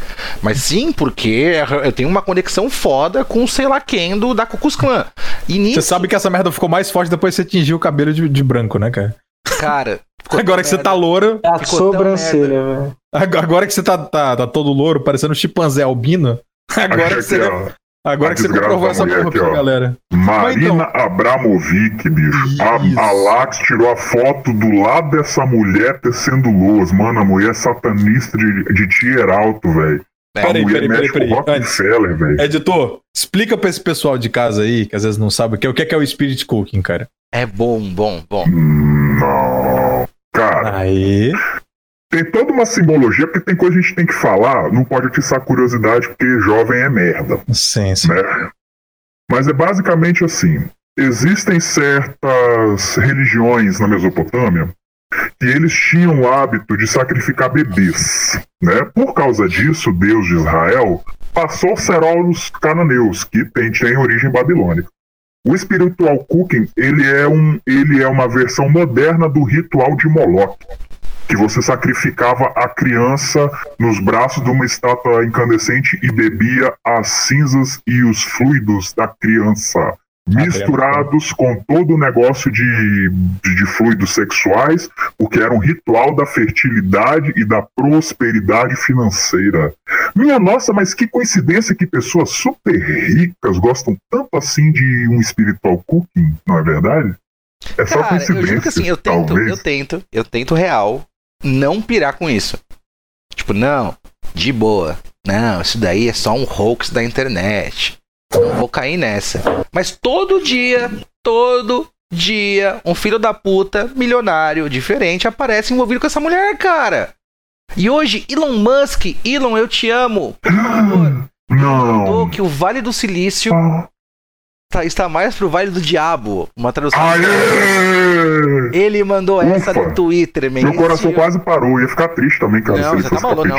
[SPEAKER 2] Mas sim porque eu tenho uma conexão foda com sei lá quem do, da Ku Klux Klan. E
[SPEAKER 1] Você
[SPEAKER 2] nisso,
[SPEAKER 1] sabe que essa merda ficou mais forte depois que você tingiu o cabelo de, de branco, né, cara?
[SPEAKER 2] cara. ficou
[SPEAKER 1] Agora que você
[SPEAKER 2] merda.
[SPEAKER 1] tá louro,
[SPEAKER 3] É a sobrancelha, velho.
[SPEAKER 1] ag- agora que você tá, tá, tá todo louro, parecendo um chimpanzé albino, agora
[SPEAKER 4] Achei
[SPEAKER 1] que você, agora
[SPEAKER 4] a
[SPEAKER 1] que você comprovou essa porra
[SPEAKER 4] aqui,
[SPEAKER 1] pra galera.
[SPEAKER 4] Marina Abramovic, bicho. A, a Lax tirou a foto do lado dessa mulher tecendo luz. Mano, a mulher é satanista de, de tier alto, velho.
[SPEAKER 2] É,
[SPEAKER 1] Peraí, peraí, peraí, peraí.
[SPEAKER 4] Velho.
[SPEAKER 1] Editor, explica pra esse pessoal de casa aí, que às vezes não sabe o que é, o que é, que é o Spirit Cooking, cara.
[SPEAKER 2] É bom, bom, bom.
[SPEAKER 4] Não. Cara,
[SPEAKER 1] Aí.
[SPEAKER 4] tem toda uma simbologia, porque tem coisa que a gente tem que falar, não pode atiçar curiosidade, porque jovem é merda.
[SPEAKER 1] Sim, sim.
[SPEAKER 4] né? Mas é basicamente assim: existem certas religiões na Mesopotâmia que eles tinham o hábito de sacrificar bebês, né? Por causa disso, Deus de Israel passou o cerol nos cananeus, que tem, tem origem babilônica. O spiritual cooking, ele é, um, ele é uma versão moderna do ritual de Moloch, que você sacrificava a criança nos braços de uma estátua incandescente e bebia as cinzas e os fluidos da criança, misturados com todo o negócio de, de, de fluidos sexuais, porque era um ritual da fertilidade e da prosperidade financeira. Minha nossa, mas que coincidência que pessoas super ricas gostam tanto assim de um spiritual cooking, não é verdade? É só
[SPEAKER 2] Cara, eu
[SPEAKER 4] coincidência.
[SPEAKER 2] juro que assim, eu tento,
[SPEAKER 4] talvez.
[SPEAKER 2] eu tento, eu tento real não pirar com isso. Tipo, não, de boa. Não, isso daí é só um hoax da internet. Não vou cair nessa. Mas todo dia, todo dia, um filho da puta, milionário, diferente, aparece envolvido com essa mulher, cara. E hoje, Elon Musk, Elon, eu te amo. Por favor,
[SPEAKER 4] Não.
[SPEAKER 2] que o Vale do Silício
[SPEAKER 4] Ah.
[SPEAKER 2] Tá- está mais pro Vale do Diabo. Uma tradução.
[SPEAKER 4] Aê!
[SPEAKER 2] Ele mandou essa
[SPEAKER 4] Ufa.
[SPEAKER 2] no Twitter, man.
[SPEAKER 4] Meu coração
[SPEAKER 2] Esse-
[SPEAKER 4] quase parou. Ia ficar triste também, cara,
[SPEAKER 2] Não,
[SPEAKER 4] ele
[SPEAKER 2] você tá maluco, não.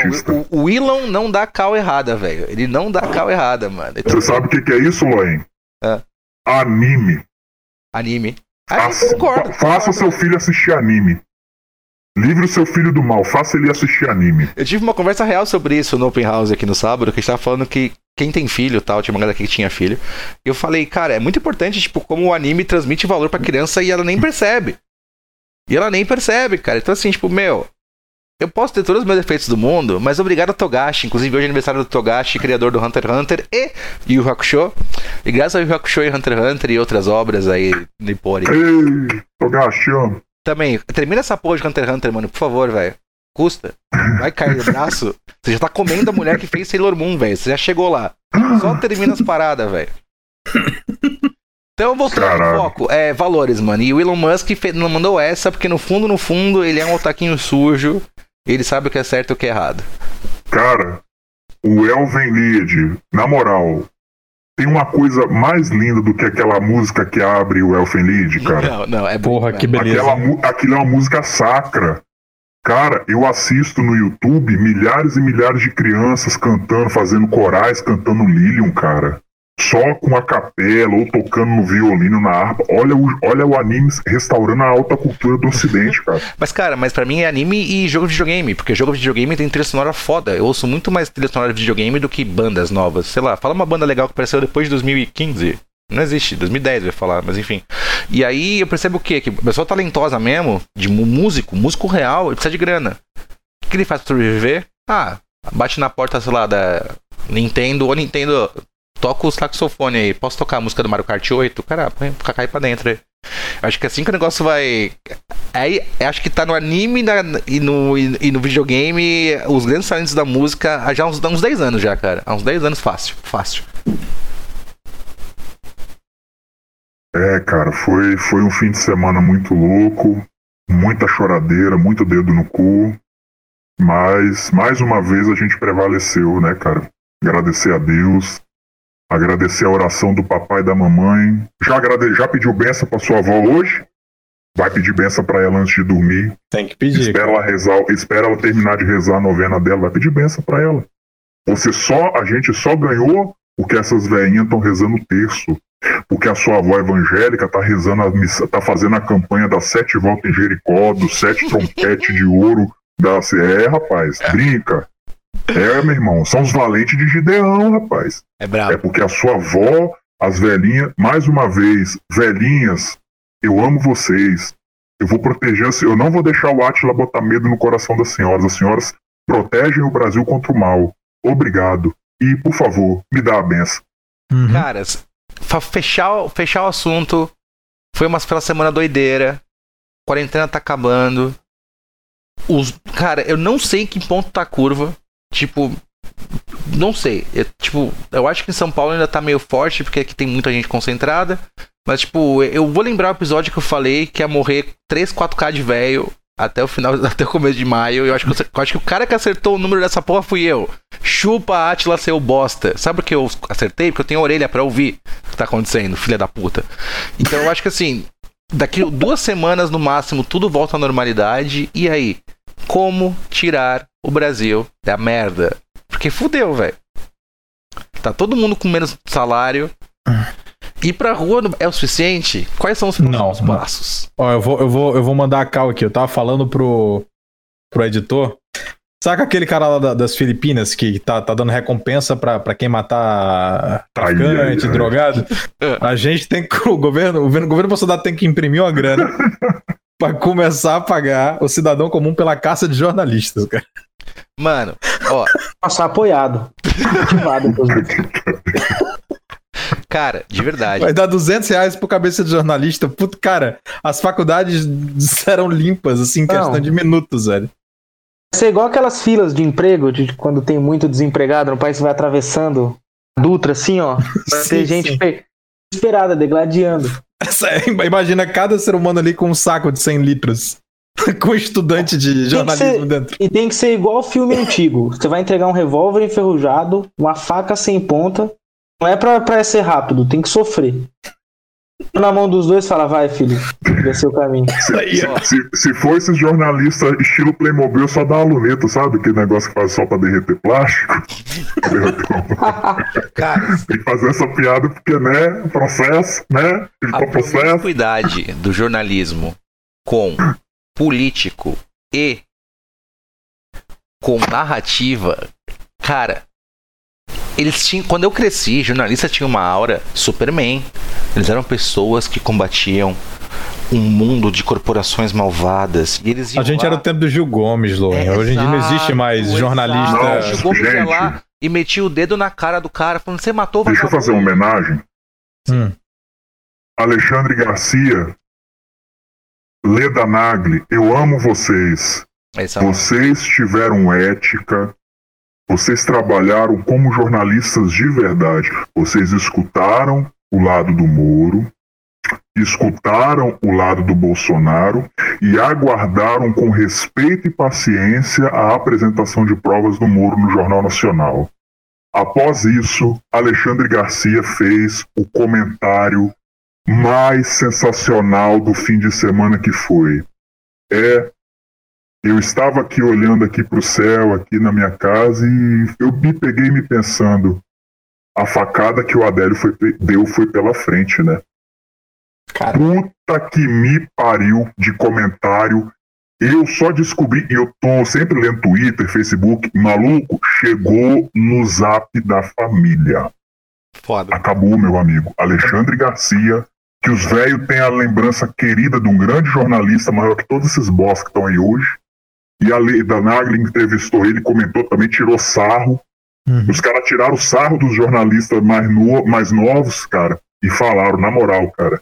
[SPEAKER 2] O, o Elon não dá cal errada, velho. Ele não dá cal errada, mano.
[SPEAKER 4] Você sabe o que, que é isso, Loen?
[SPEAKER 2] É.
[SPEAKER 4] Anime.
[SPEAKER 2] Anime. Eu
[SPEAKER 4] Faça,
[SPEAKER 2] concordo.
[SPEAKER 4] fa- faça seu filho assistir anime. Livre o seu filho do mal, faça ele assistir anime.
[SPEAKER 2] Eu tive uma conversa real sobre isso no Open House aqui no sábado, que a gente tava falando que quem tem filho tal, tinha uma galera aqui que tinha filho. E eu falei, cara, é muito importante, tipo, como o anime transmite valor pra criança e ela nem percebe. E ela nem percebe, cara. Então, assim, tipo, meu. Eu posso ter todos os meus defeitos do mundo, mas obrigado a Togashi. Inclusive, hoje é aniversário do Togashi, criador do Hunter x Hunter e Yu Hakusho. E graças ao Yu Hakusho e Hunter x Hunter e outras obras aí, Nippori.
[SPEAKER 4] Ei, Togashi, ó.
[SPEAKER 2] Também, termina essa porra de Hunter x Hunter, mano, por favor, velho. Custa. Vai cair no braço. Você já tá comendo a mulher que fez Sailor Moon, velho. Você já chegou lá. Só termina as paradas, velho. Então, voltando ao
[SPEAKER 4] Caralho.
[SPEAKER 2] foco, é valores, mano. E o Elon Musk não mandou essa porque no fundo, no fundo, ele é um otaquinho sujo. Ele sabe o que é certo e o que é errado.
[SPEAKER 4] Cara, o Elven Lied, na moral, tem uma coisa mais linda do que aquela música que abre o Elfen Lied, cara.
[SPEAKER 2] Não, não, é
[SPEAKER 1] Porra,
[SPEAKER 2] bonito
[SPEAKER 1] que beleza.
[SPEAKER 4] Aquela, aquilo é uma música sacra. Cara, eu assisto no YouTube milhares e milhares de crianças cantando, fazendo corais, cantando Lilium, cara. só com a capela ou tocando no violino, na harpa. Olha o, olha o anime restaurando a alta cultura do ocidente, cara.
[SPEAKER 2] Mas, cara, mas pra mim é anime e jogo de videogame, porque jogo de videogame tem trilha sonora foda. Eu ouço muito mais trilha sonora de videogame do que bandas novas. Sei lá, fala uma banda legal que apareceu depois de 2015. Não existe, 2010 eu ia falar, mas enfim. E aí eu percebo o quê? Que a pessoa talentosa mesmo, de músico, músico real, ele precisa de grana. O que ele faz pra sobreviver? Ah, bate na porta, sei lá, da Nintendo, ou Nintendo, toca o saxofone aí, posso tocar a música do Mario Kart 8? Cara, põe Kakai pra dentro aí. Acho que assim que o negócio vai. Aí acho que tá no anime na, e, no, e, e, no videogame, os grandes talentos da música há já uns, uns 10 anos já, cara. Há uns 10 anos fácil, fácil.
[SPEAKER 4] É, cara, foi, foi um fim de semana muito louco, muita choradeira, muito dedo no cu. Mas, mais uma vez, a gente prevaleceu, né, cara? Agradecer a Deus, agradecer a oração do papai e da mamãe. Já, agrade... já pediu benção pra sua avó hoje? Vai pedir benção pra ela antes de dormir.
[SPEAKER 1] Tem que pedir.
[SPEAKER 4] Espera ela rezar, espera ela terminar de rezar a novena dela, vai pedir benção pra ela. Você só, a gente só ganhou porque essas velhinhas estão rezando o terço. Porque a sua avó evangélica tá rezando a missa, tá fazendo a campanha das sete voltas em Jericó, dos sete trompetes de ouro da. É, rapaz, brinca. É, meu irmão, são os valentes de Gideão, rapaz.
[SPEAKER 2] É brabo.
[SPEAKER 4] É porque a sua avó, as velhinhas, mais uma vez, velhinhas, eu amo vocês. Eu vou proteger, eu não vou deixar o Atila botar medo no coração das senhoras. As senhoras protegem o Brasil contra o mal. Obrigado. E, por favor, me dá a benção.
[SPEAKER 2] Uhum. Caras, fechar, fechar o assunto. Foi uma semana doideira. Quarentena tá acabando. Os, cara, eu não sei em que ponto tá a curva. Tipo, não sei. Eu, tipo, eu acho que em São Paulo ainda tá meio forte, porque aqui tem muita gente concentrada. Mas, tipo, eu vou lembrar o episódio que eu falei que ia morrer 3, 4k de velho até o final, até o começo de maio. Eu acho, que, eu acho que o cara que acertou o número dessa porra fui eu. Chupa Atila seu bosta. Sabe por que eu acertei? Porque eu tenho orelha para ouvir o que tá acontecendo, filha da puta. Então eu acho que assim, daqui duas semanas no máximo tudo volta à normalidade. E aí? Como tirar o Brasil da merda? Porque fudeu, velho. Tá todo mundo com menos salário. Ir pra rua é o suficiente? Quais são os próximos não, passos?
[SPEAKER 1] Ó, eu vou, eu, vou, eu vou mandar a cal aqui. Eu tava falando pro, pro editor. Saca aquele cara lá da, das Filipinas que tá, tá dando recompensa pra, pra quem matar traficante, drogado? É. A gente tem que. O governo, o governo, o governo Bolsonaro tem que imprimir uma grana pra começar a pagar o cidadão comum pela caça de jornalistas, cara.
[SPEAKER 2] Mano, ó.
[SPEAKER 3] Passar apoiado. Ativado,
[SPEAKER 2] Cara, de verdade.
[SPEAKER 1] Vai dar 200 reais por cabeça de jornalista. Puto, cara, as faculdades serão limpas, assim, em questão de minutos, velho.
[SPEAKER 3] Vai ser igual aquelas filas de emprego, de quando tem muito desempregado no país, vai atravessando a Dutra, assim, ó. Vai sim, ter gente desesperada, degladiando.
[SPEAKER 1] imagina cada ser humano ali com um saco de 100 litros. com estudante de jornalismo
[SPEAKER 3] ser,
[SPEAKER 1] dentro.
[SPEAKER 3] E tem que ser igual filme antigo. Você vai entregar um revólver enferrujado, uma faca sem ponta não é pra, pra ser rápido, tem que sofrer. Na mão dos dois, fala, vai, filho, vai ser o caminho.
[SPEAKER 4] Se, se, se for esse jornalista estilo Playmobil, só dá uma luneta, sabe? Aquele negócio que faz só pra derreter plástico. Cara, tem que fazer essa piada porque, né? Processo, né?
[SPEAKER 2] A processo. do jornalismo com político e com narrativa, cara, eles tinham, quando eu cresci, jornalista tinha uma aura Superman. Eles eram pessoas que combatiam um mundo de corporações malvadas. E eles
[SPEAKER 1] a gente lá... era o tempo do Gil Gomes, Lohan. É, Hoje em dia não existe mais jornalista. Não,
[SPEAKER 2] o Gil Gomes gente. ia lá e metia o dedo na cara do cara, falando: Você matou o
[SPEAKER 4] Deixa eu fazer uma homenagem. Hum. Alexandre Garcia, Leda Nagli, eu amo vocês. É vocês tiveram ética, vocês trabalharam como jornalistas de verdade. Vocês escutaram o lado do Moro, escutaram o lado do Bolsonaro e aguardaram com respeito e paciência a apresentação de provas do Moro no Jornal Nacional. Após isso, Alexandre Garcia fez o comentário mais sensacional do fim de semana que foi. É eu estava aqui olhando aqui para o céu, aqui na minha casa, e eu me peguei me pensando, a facada que o Adélio foi, deu foi pela frente, né?
[SPEAKER 1] Cara,
[SPEAKER 4] Puta que me pariu de comentário. Eu só descobri, e eu tô sempre lendo Twitter, Facebook, maluco, chegou no zap da família.
[SPEAKER 2] Foda.
[SPEAKER 4] Acabou, meu amigo. Alexandre Garcia, que os velhos têm a lembrança querida de um grande jornalista maior que todos esses boss que estão aí hoje. E a Leida Nagli entrevistou ele, comentou também, tirou sarro.
[SPEAKER 1] Uhum.
[SPEAKER 4] Os caras tiraram o sarro dos jornalistas mais, no- mais novos, cara, e falaram, na moral, cara,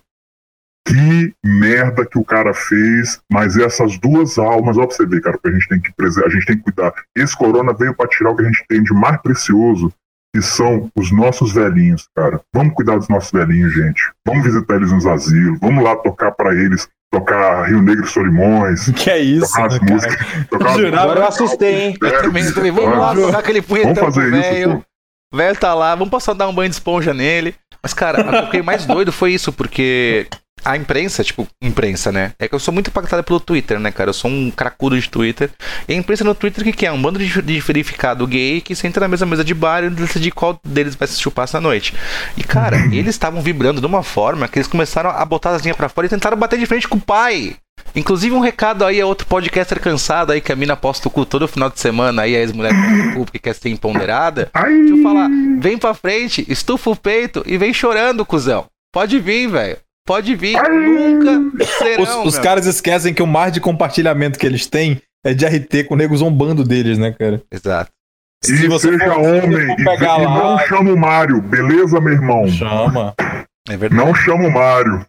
[SPEAKER 4] que merda que o cara fez, mas essas duas almas, ó pra você ver, cara, que a gente tem que preservar, a gente tem que cuidar. Esse corona veio pra tirar o que a gente tem de mais precioso, que são os nossos velhinhos, cara. Vamos cuidar dos nossos velhinhos, gente. Vamos visitar eles nos asilos, vamos lá tocar pra eles, tocar Rio Negro e Solimões,
[SPEAKER 1] que é isso,
[SPEAKER 4] tocar
[SPEAKER 1] né,
[SPEAKER 4] as
[SPEAKER 1] cara?
[SPEAKER 4] músicas, tocar as
[SPEAKER 1] Jurava-
[SPEAKER 3] Agora eu assustei, hein?
[SPEAKER 2] Eu também, eu também. Vamos lá, tocar aquele punhetão
[SPEAKER 4] Vamos
[SPEAKER 2] pro velho. O velho tá lá, vamos passar a dar um banho de esponja nele. Mas, cara, o que mais doido foi isso, porque a imprensa, tipo, imprensa, né? É que eu sou muito impactado pelo Twitter, né, cara? Eu sou um cracudo de Twitter. E a imprensa no Twitter, que, que é? Um bando de, de verificado gay que senta na mesma mesa de bar e decide qual deles vai se chupar essa noite. E, cara, eles estavam vibrando de uma forma que eles começaram a botar as linhas pra fora e tentaram bater de frente com o pai. Inclusive um recado aí a outro podcaster cansado aí que a mina posta o cu todo final de semana aí, a ex-mulher posta o cu porque quer ser empoderada.
[SPEAKER 4] Ai,
[SPEAKER 2] Deixa eu falar, vem pra frente, estufa o peito e vem chorando, cuzão. Pode vir, velho. Pode vir. Nunca serão,
[SPEAKER 1] Os, os caras esquecem que o mar de compartilhamento que eles têm é de RT com o nego zombando deles, né, cara?
[SPEAKER 2] Exato.
[SPEAKER 4] E
[SPEAKER 1] Se você
[SPEAKER 4] seja
[SPEAKER 1] for-
[SPEAKER 4] homem, e,
[SPEAKER 1] pegar
[SPEAKER 4] e
[SPEAKER 1] lá-
[SPEAKER 4] não chama o Mário, beleza, meu irmão?
[SPEAKER 1] Chama.
[SPEAKER 2] É verdade.
[SPEAKER 4] Não chama o Mário,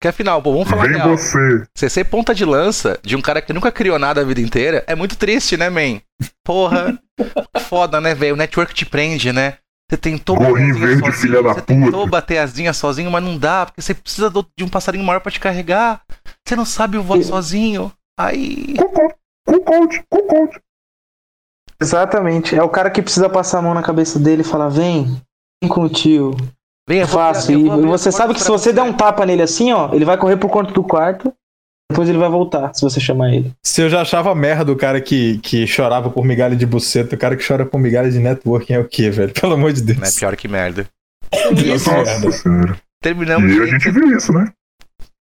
[SPEAKER 2] Que afinal, pô, vamos falar
[SPEAKER 4] vem
[SPEAKER 2] real.
[SPEAKER 4] você.
[SPEAKER 2] Você ser ponta de lança de um cara que nunca criou nada a vida inteira é muito triste, né, man? Porra. Foda, né, velho? O network te prende, né? Você tentou
[SPEAKER 4] Gorrinho verde,
[SPEAKER 2] sozinho,
[SPEAKER 4] filha da
[SPEAKER 2] Você tentou
[SPEAKER 4] puta.
[SPEAKER 2] bater asinha sozinho, mas não dá, porque você precisa do- de um passarinho maior pra te carregar. Você não sabe voar
[SPEAKER 3] E-
[SPEAKER 2] sozinho. Aí.
[SPEAKER 4] Cucute, cucute.
[SPEAKER 3] Exatamente. É o cara que precisa passar a mão na cabeça dele e falar: vem, vem com o tio.
[SPEAKER 2] Vem, eu eu
[SPEAKER 3] E você sabe que se
[SPEAKER 2] pra
[SPEAKER 3] você der um tapa nele assim, ó, ele vai correr pro canto do quarto. Depois ele vai voltar, se você chamar ele.
[SPEAKER 1] Se eu já achava merda o cara que, que chorava por migalha de buceta, o cara que chora por migalha de networking é o quê, velho? Pelo amor de Deus.
[SPEAKER 2] Não é pior que merda.
[SPEAKER 1] Isso,
[SPEAKER 4] Nossa senhora.
[SPEAKER 2] Terminamos.
[SPEAKER 4] E a
[SPEAKER 2] gente.
[SPEAKER 4] viu isso, né?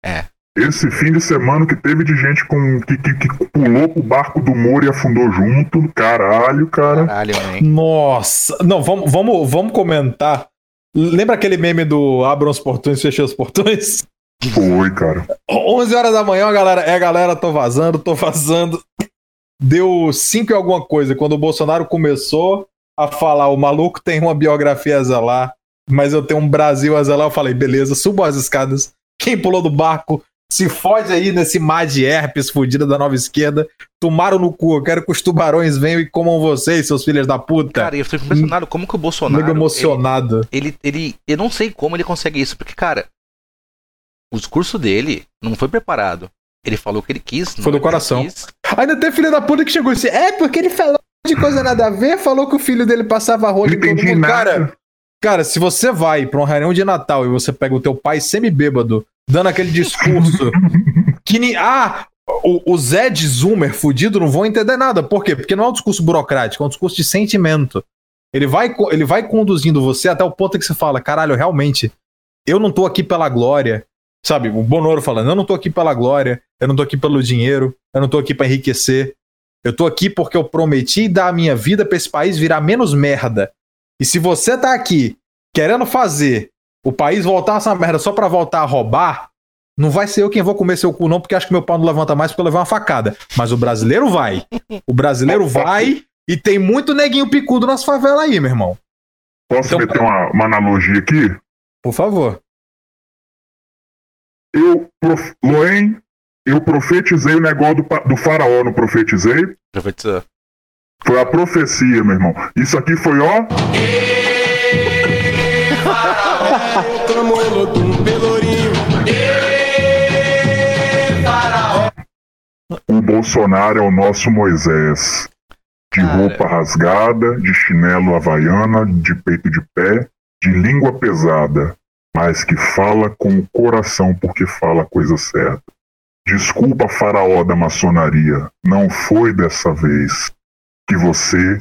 [SPEAKER 2] É.
[SPEAKER 4] Esse fim de semana que teve de gente com, que, que, que pulou pro barco do Moro e afundou junto. Caralho, cara.
[SPEAKER 2] Caralho, man.
[SPEAKER 1] Nossa! Não, vamos, vamos, vamos comentar. Lembra aquele meme do abram os portões, fechei os portões?
[SPEAKER 4] Foi, cara.
[SPEAKER 1] 11 horas da manhã, galera. É, galera, tô vazando, tô vazando. Deu 5 e alguma coisa. Quando o Bolsonaro começou a falar, o maluco tem uma biografia a zelar, mas eu tenho um Brasil a zelar, eu falei, beleza, subo as escadas. Quem pulou do barco, se fode aí nesse mar de herpes fudida da nova esquerda. Tomaram no cu. Eu quero que os tubarões venham e comam vocês, seus filhos da puta.
[SPEAKER 2] Cara, eu fico impressionado como que o Bolsonaro.
[SPEAKER 1] Nego emocionado.
[SPEAKER 2] Ele, ele, ele. Eu não sei como ele consegue isso, porque, cara, o discurso dele não foi preparado. Ele falou o que ele quis.
[SPEAKER 1] Foi do coração.
[SPEAKER 2] quis.
[SPEAKER 1] Ainda tem filho da puta que chegou e disse: É, porque ele falou de coisa nada a ver, falou que o filho dele passava rola
[SPEAKER 4] Não
[SPEAKER 1] em todo mundo.
[SPEAKER 4] nada.
[SPEAKER 1] Cara, cara, se você vai pra uma reunião de Natal e você pega o teu pai semi-bêbado, dando aquele discurso que ni... Ah, o, o Zé de Zoomer fudido não vão entender nada. Por quê? Porque não é um discurso burocrático, é um discurso de sentimento. Ele vai, ele vai conduzindo você até o ponto que você fala: caralho, realmente, eu não tô aqui pela glória. Sabe, o Bonoro falando: eu não tô aqui pela glória, eu não tô aqui pelo dinheiro, eu não tô aqui pra enriquecer. Eu tô aqui porque eu prometi dar a minha vida pra esse país virar menos merda. E se você tá aqui querendo fazer o país voltar essa merda só pra voltar a roubar, não vai ser eu quem vou comer seu cu, não, porque acho que meu pau não levanta mais porque eu levei uma facada. Mas o brasileiro vai. O brasileiro vai e tem muito neguinho picudo nas favelas aí, meu irmão.
[SPEAKER 4] Posso
[SPEAKER 1] Então-
[SPEAKER 4] meter uma, uma analogia aqui?
[SPEAKER 1] Por favor.
[SPEAKER 4] Eu, prof... Loen, eu profetizei o negócio do, do faraó, não profetizei?
[SPEAKER 2] Profetizou.
[SPEAKER 4] Foi a profecia, meu irmão. Isso aqui foi, ó.
[SPEAKER 5] Pelourinho.
[SPEAKER 4] O Bolsonaro é o nosso Moisés. De
[SPEAKER 2] Cara.
[SPEAKER 4] roupa rasgada, de chinelo havaiana, de peito de pé, de língua pesada, mas que fala com o coração porque fala a coisa certa. Desculpa, faraó da maçonaria, não foi dessa vez que você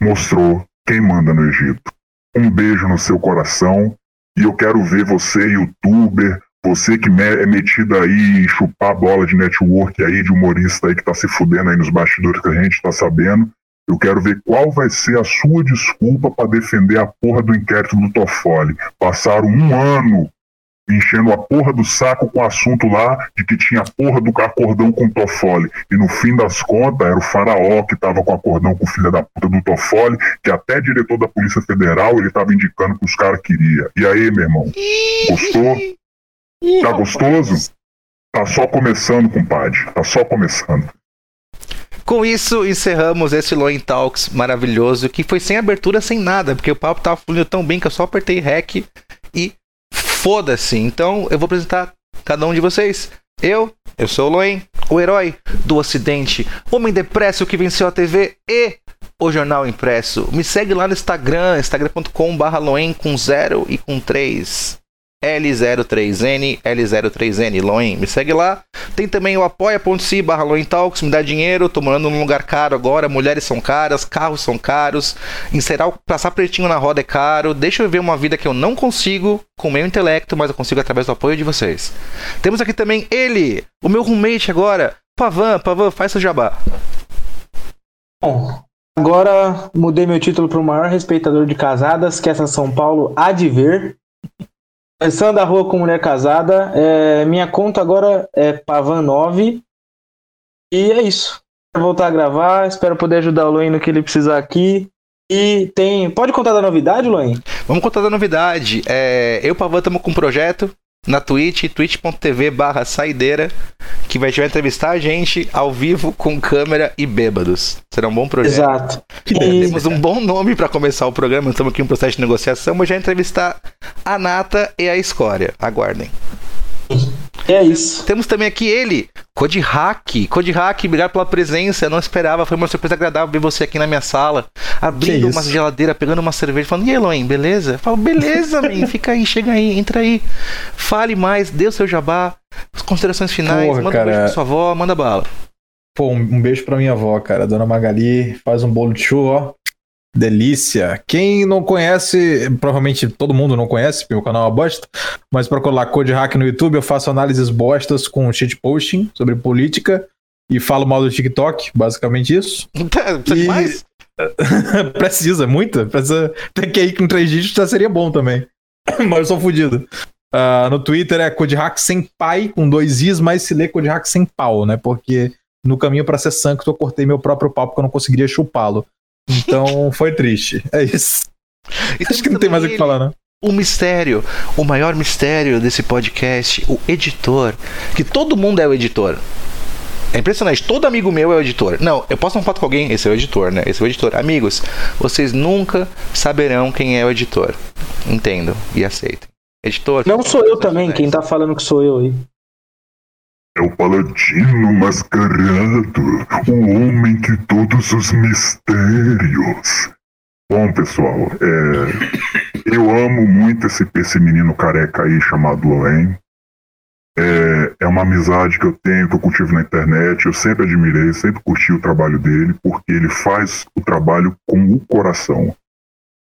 [SPEAKER 4] mostrou quem manda no Egito. um beijo no seu coração. E eu quero ver você, youtuber, você que é metido aí em chupar bola de network aí, de humorista aí que tá se fudendo aí nos bastidores que a gente tá sabendo. Eu quero ver qual vai ser a sua desculpa para defender a porra do inquérito do Toffoli. Passaram um ano enchendo a porra do saco com o assunto lá de que tinha porra do acordão com o Toffoli. E no fim das contas, era o faraó que tava com o acordão com o filho da puta do Toffoli, que até diretor da Polícia Federal ele tava indicando que os caras queriam. E aí, meu irmão? Gostou? Tá gostoso? Tá só começando, compadre. Tá só começando.
[SPEAKER 2] Com isso, encerramos esse Loin Talks maravilhoso, que foi sem abertura, sem nada, porque o papo tava fluindo tão bem que eu só apertei REC e foda-se. Então, eu vou apresentar cada um de vocês. Eu, eu sou o Loin, o herói do Ocidente, homem depresso que venceu a TV e o Jornal Impresso. Me segue lá no Instagram, instagram.com.br Loen com 0 e com 3. L03N, L03N, Loen, me segue lá. Tem também o apoia.se barra Talks, me dá dinheiro, tô morando num lugar caro agora, mulheres são caras, carros são caros, encerar, passar pretinho na roda é caro, deixa eu ver uma vida que eu não consigo com o meu intelecto, mas eu consigo através do apoio de vocês. Temos aqui também ele, o meu roommate agora, Pavan, Pavan, faz seu jabá.
[SPEAKER 3] Bom, agora mudei meu título para o maior respeitador de casadas que essa São Paulo há de ver. Começando a rua com mulher casada. é, minha conta agora é Pavan9. E é isso. Vou voltar a gravar. Espero poder ajudar o Loen no que ele precisar aqui. E tem. Pode contar da novidade, Loen?
[SPEAKER 2] Vamos contar da novidade. É, eu e o Pavan estamos com um projeto na Twitch, twitch.tv barra saideira, que vai, vai entrevistar a gente ao vivo com câmera e bêbados. Será um bom projeto.
[SPEAKER 3] Exato.
[SPEAKER 1] Que delícia.
[SPEAKER 2] Temos um bom nome para começar o programa, estamos aqui em um processo de negociação, mas já entrevistar a Nata e a Escória. Aguardem.
[SPEAKER 3] É isso.
[SPEAKER 2] Temos também aqui ele, Code Hack. Code Hack, obrigado pela presença. Eu não esperava, foi uma surpresa agradável ver você aqui na minha sala, abrindo uma geladeira, pegando uma cerveja, falando: E Eloy, beleza? Eu falo: Beleza, man, fica aí, chega aí, entra aí. Fale mais, dê o seu jabá, as considerações finais,
[SPEAKER 1] Porra,
[SPEAKER 2] manda um
[SPEAKER 1] cara.
[SPEAKER 2] beijo pra sua avó, manda bala.
[SPEAKER 1] Pô, um, um beijo pra minha avó, cara. Dona Magali faz um bolo de chuva, ó. Delícia. Quem não conhece, provavelmente todo mundo não conhece, porque o canal é uma bosta, mas procura lá Code Hack no YouTube, eu faço análises bostas com shitposting sobre política e falo mal do TikTok, basicamente isso.
[SPEAKER 2] Precisa
[SPEAKER 1] E-
[SPEAKER 2] mais?
[SPEAKER 1] precisa, muita. Precisa. Tem que ir com três dígitos já seria bom também. Mas eu sou fudido. Ah, no Twitter é Code Hack sem pai, com dois is, mas se lê Code Hack sem pau, né? Porque no caminho pra ser santo eu cortei meu próprio pau porque eu não conseguiria chupá-lo. Então foi triste. É isso.
[SPEAKER 2] E
[SPEAKER 1] Acho que não tem mais o que falar, né?
[SPEAKER 2] o mistério, o maior mistério desse podcast, o editor, que todo mundo é o editor. É impressionante, todo amigo meu é o editor. Não, eu posso uma foto com alguém, esse é o editor, né? Esse é o editor. Amigos, vocês nunca saberão quem é o editor. Entendam e aceitem. Editor.
[SPEAKER 3] Não sou eu também, quem tá falando que sou eu aí.
[SPEAKER 4] É o paladino mascarado, o homem de todos os mistérios. Bom, pessoal, é, eu amo muito esse, esse menino careca aí chamado Loen. É, é uma amizade que eu tenho, que eu cultivo na internet. Eu sempre admirei, sempre curti o trabalho dele, porque ele faz o trabalho com o coração.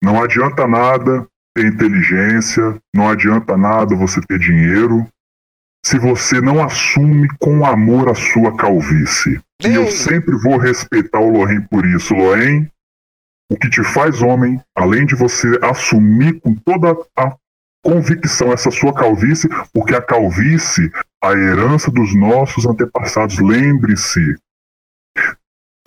[SPEAKER 4] Não adianta nada ter inteligência, não adianta nada você ter dinheiro, se você não assume com amor a sua calvície. E eu
[SPEAKER 2] Ei.
[SPEAKER 4] sempre vou respeitar o Lohen por isso. Lohen, o que te faz homem, além de você assumir com toda a convicção essa sua calvície, porque a calvície, a herança dos nossos antepassados, lembre-se.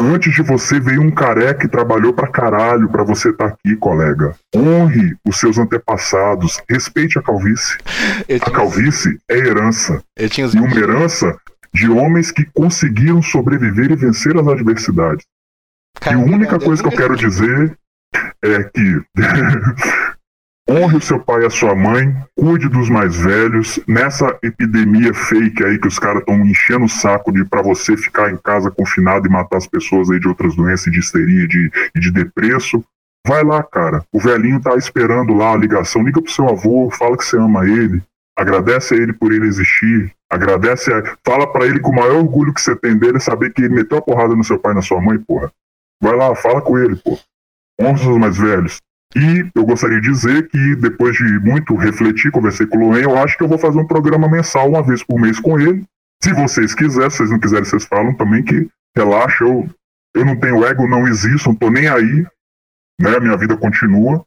[SPEAKER 4] Antes de você veio um careca e trabalhou pra caralho pra você estar aqui, colega. Honre os seus antepassados, respeite a calvície. A calvície é herança. E uma herança de homens que conseguiram sobreviver e vencer as adversidades. E a única coisa que eu quero dizer é que honre o seu pai e a sua mãe, cuide dos mais velhos. Nessa epidemia fake aí que os caras estão enchendo o saco de para você ficar em casa confinado e matar as pessoas aí de outras doenças, de histeria de, de depresso. Vai lá, cara. O velhinho tá esperando lá a ligação. Liga pro seu avô, fala que você ama ele. Agradece a ele por ele existir. Agradece a... Fala pra ele que o maior orgulho que você tem dele é saber que ele meteu a porrada no seu pai e na sua mãe, porra. Vai lá, fala com ele, pô. Honra os mais velhos. E eu gostaria de dizer que depois de muito refletir, conversei com o Loen, eu acho que eu vou fazer um programa mensal uma vez por mês com ele. Se vocês quiserem, se vocês não quiserem, vocês falam também que relaxa, eu, eu não tenho ego, não existo, não tô nem aí, né? Minha vida continua.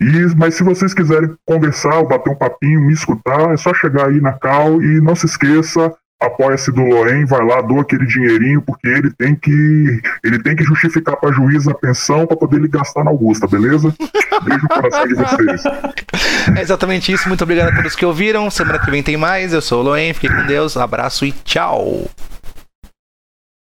[SPEAKER 4] E, mas se vocês quiserem conversar, bater um papinho, me escutar, é só chegar aí na Cal e não se esqueça, apoia-se do Loen, vai lá, doa aquele dinheirinho, porque ele tem que ele tem que justificar para juiz a pensão para poder ele gastar na Augusta, beleza? Beijo no coração de vocês.
[SPEAKER 2] É exatamente isso. Muito obrigado a todos que ouviram. Semana que vem tem mais. Eu sou o Loen. Fique com Deus. Abraço e tchau.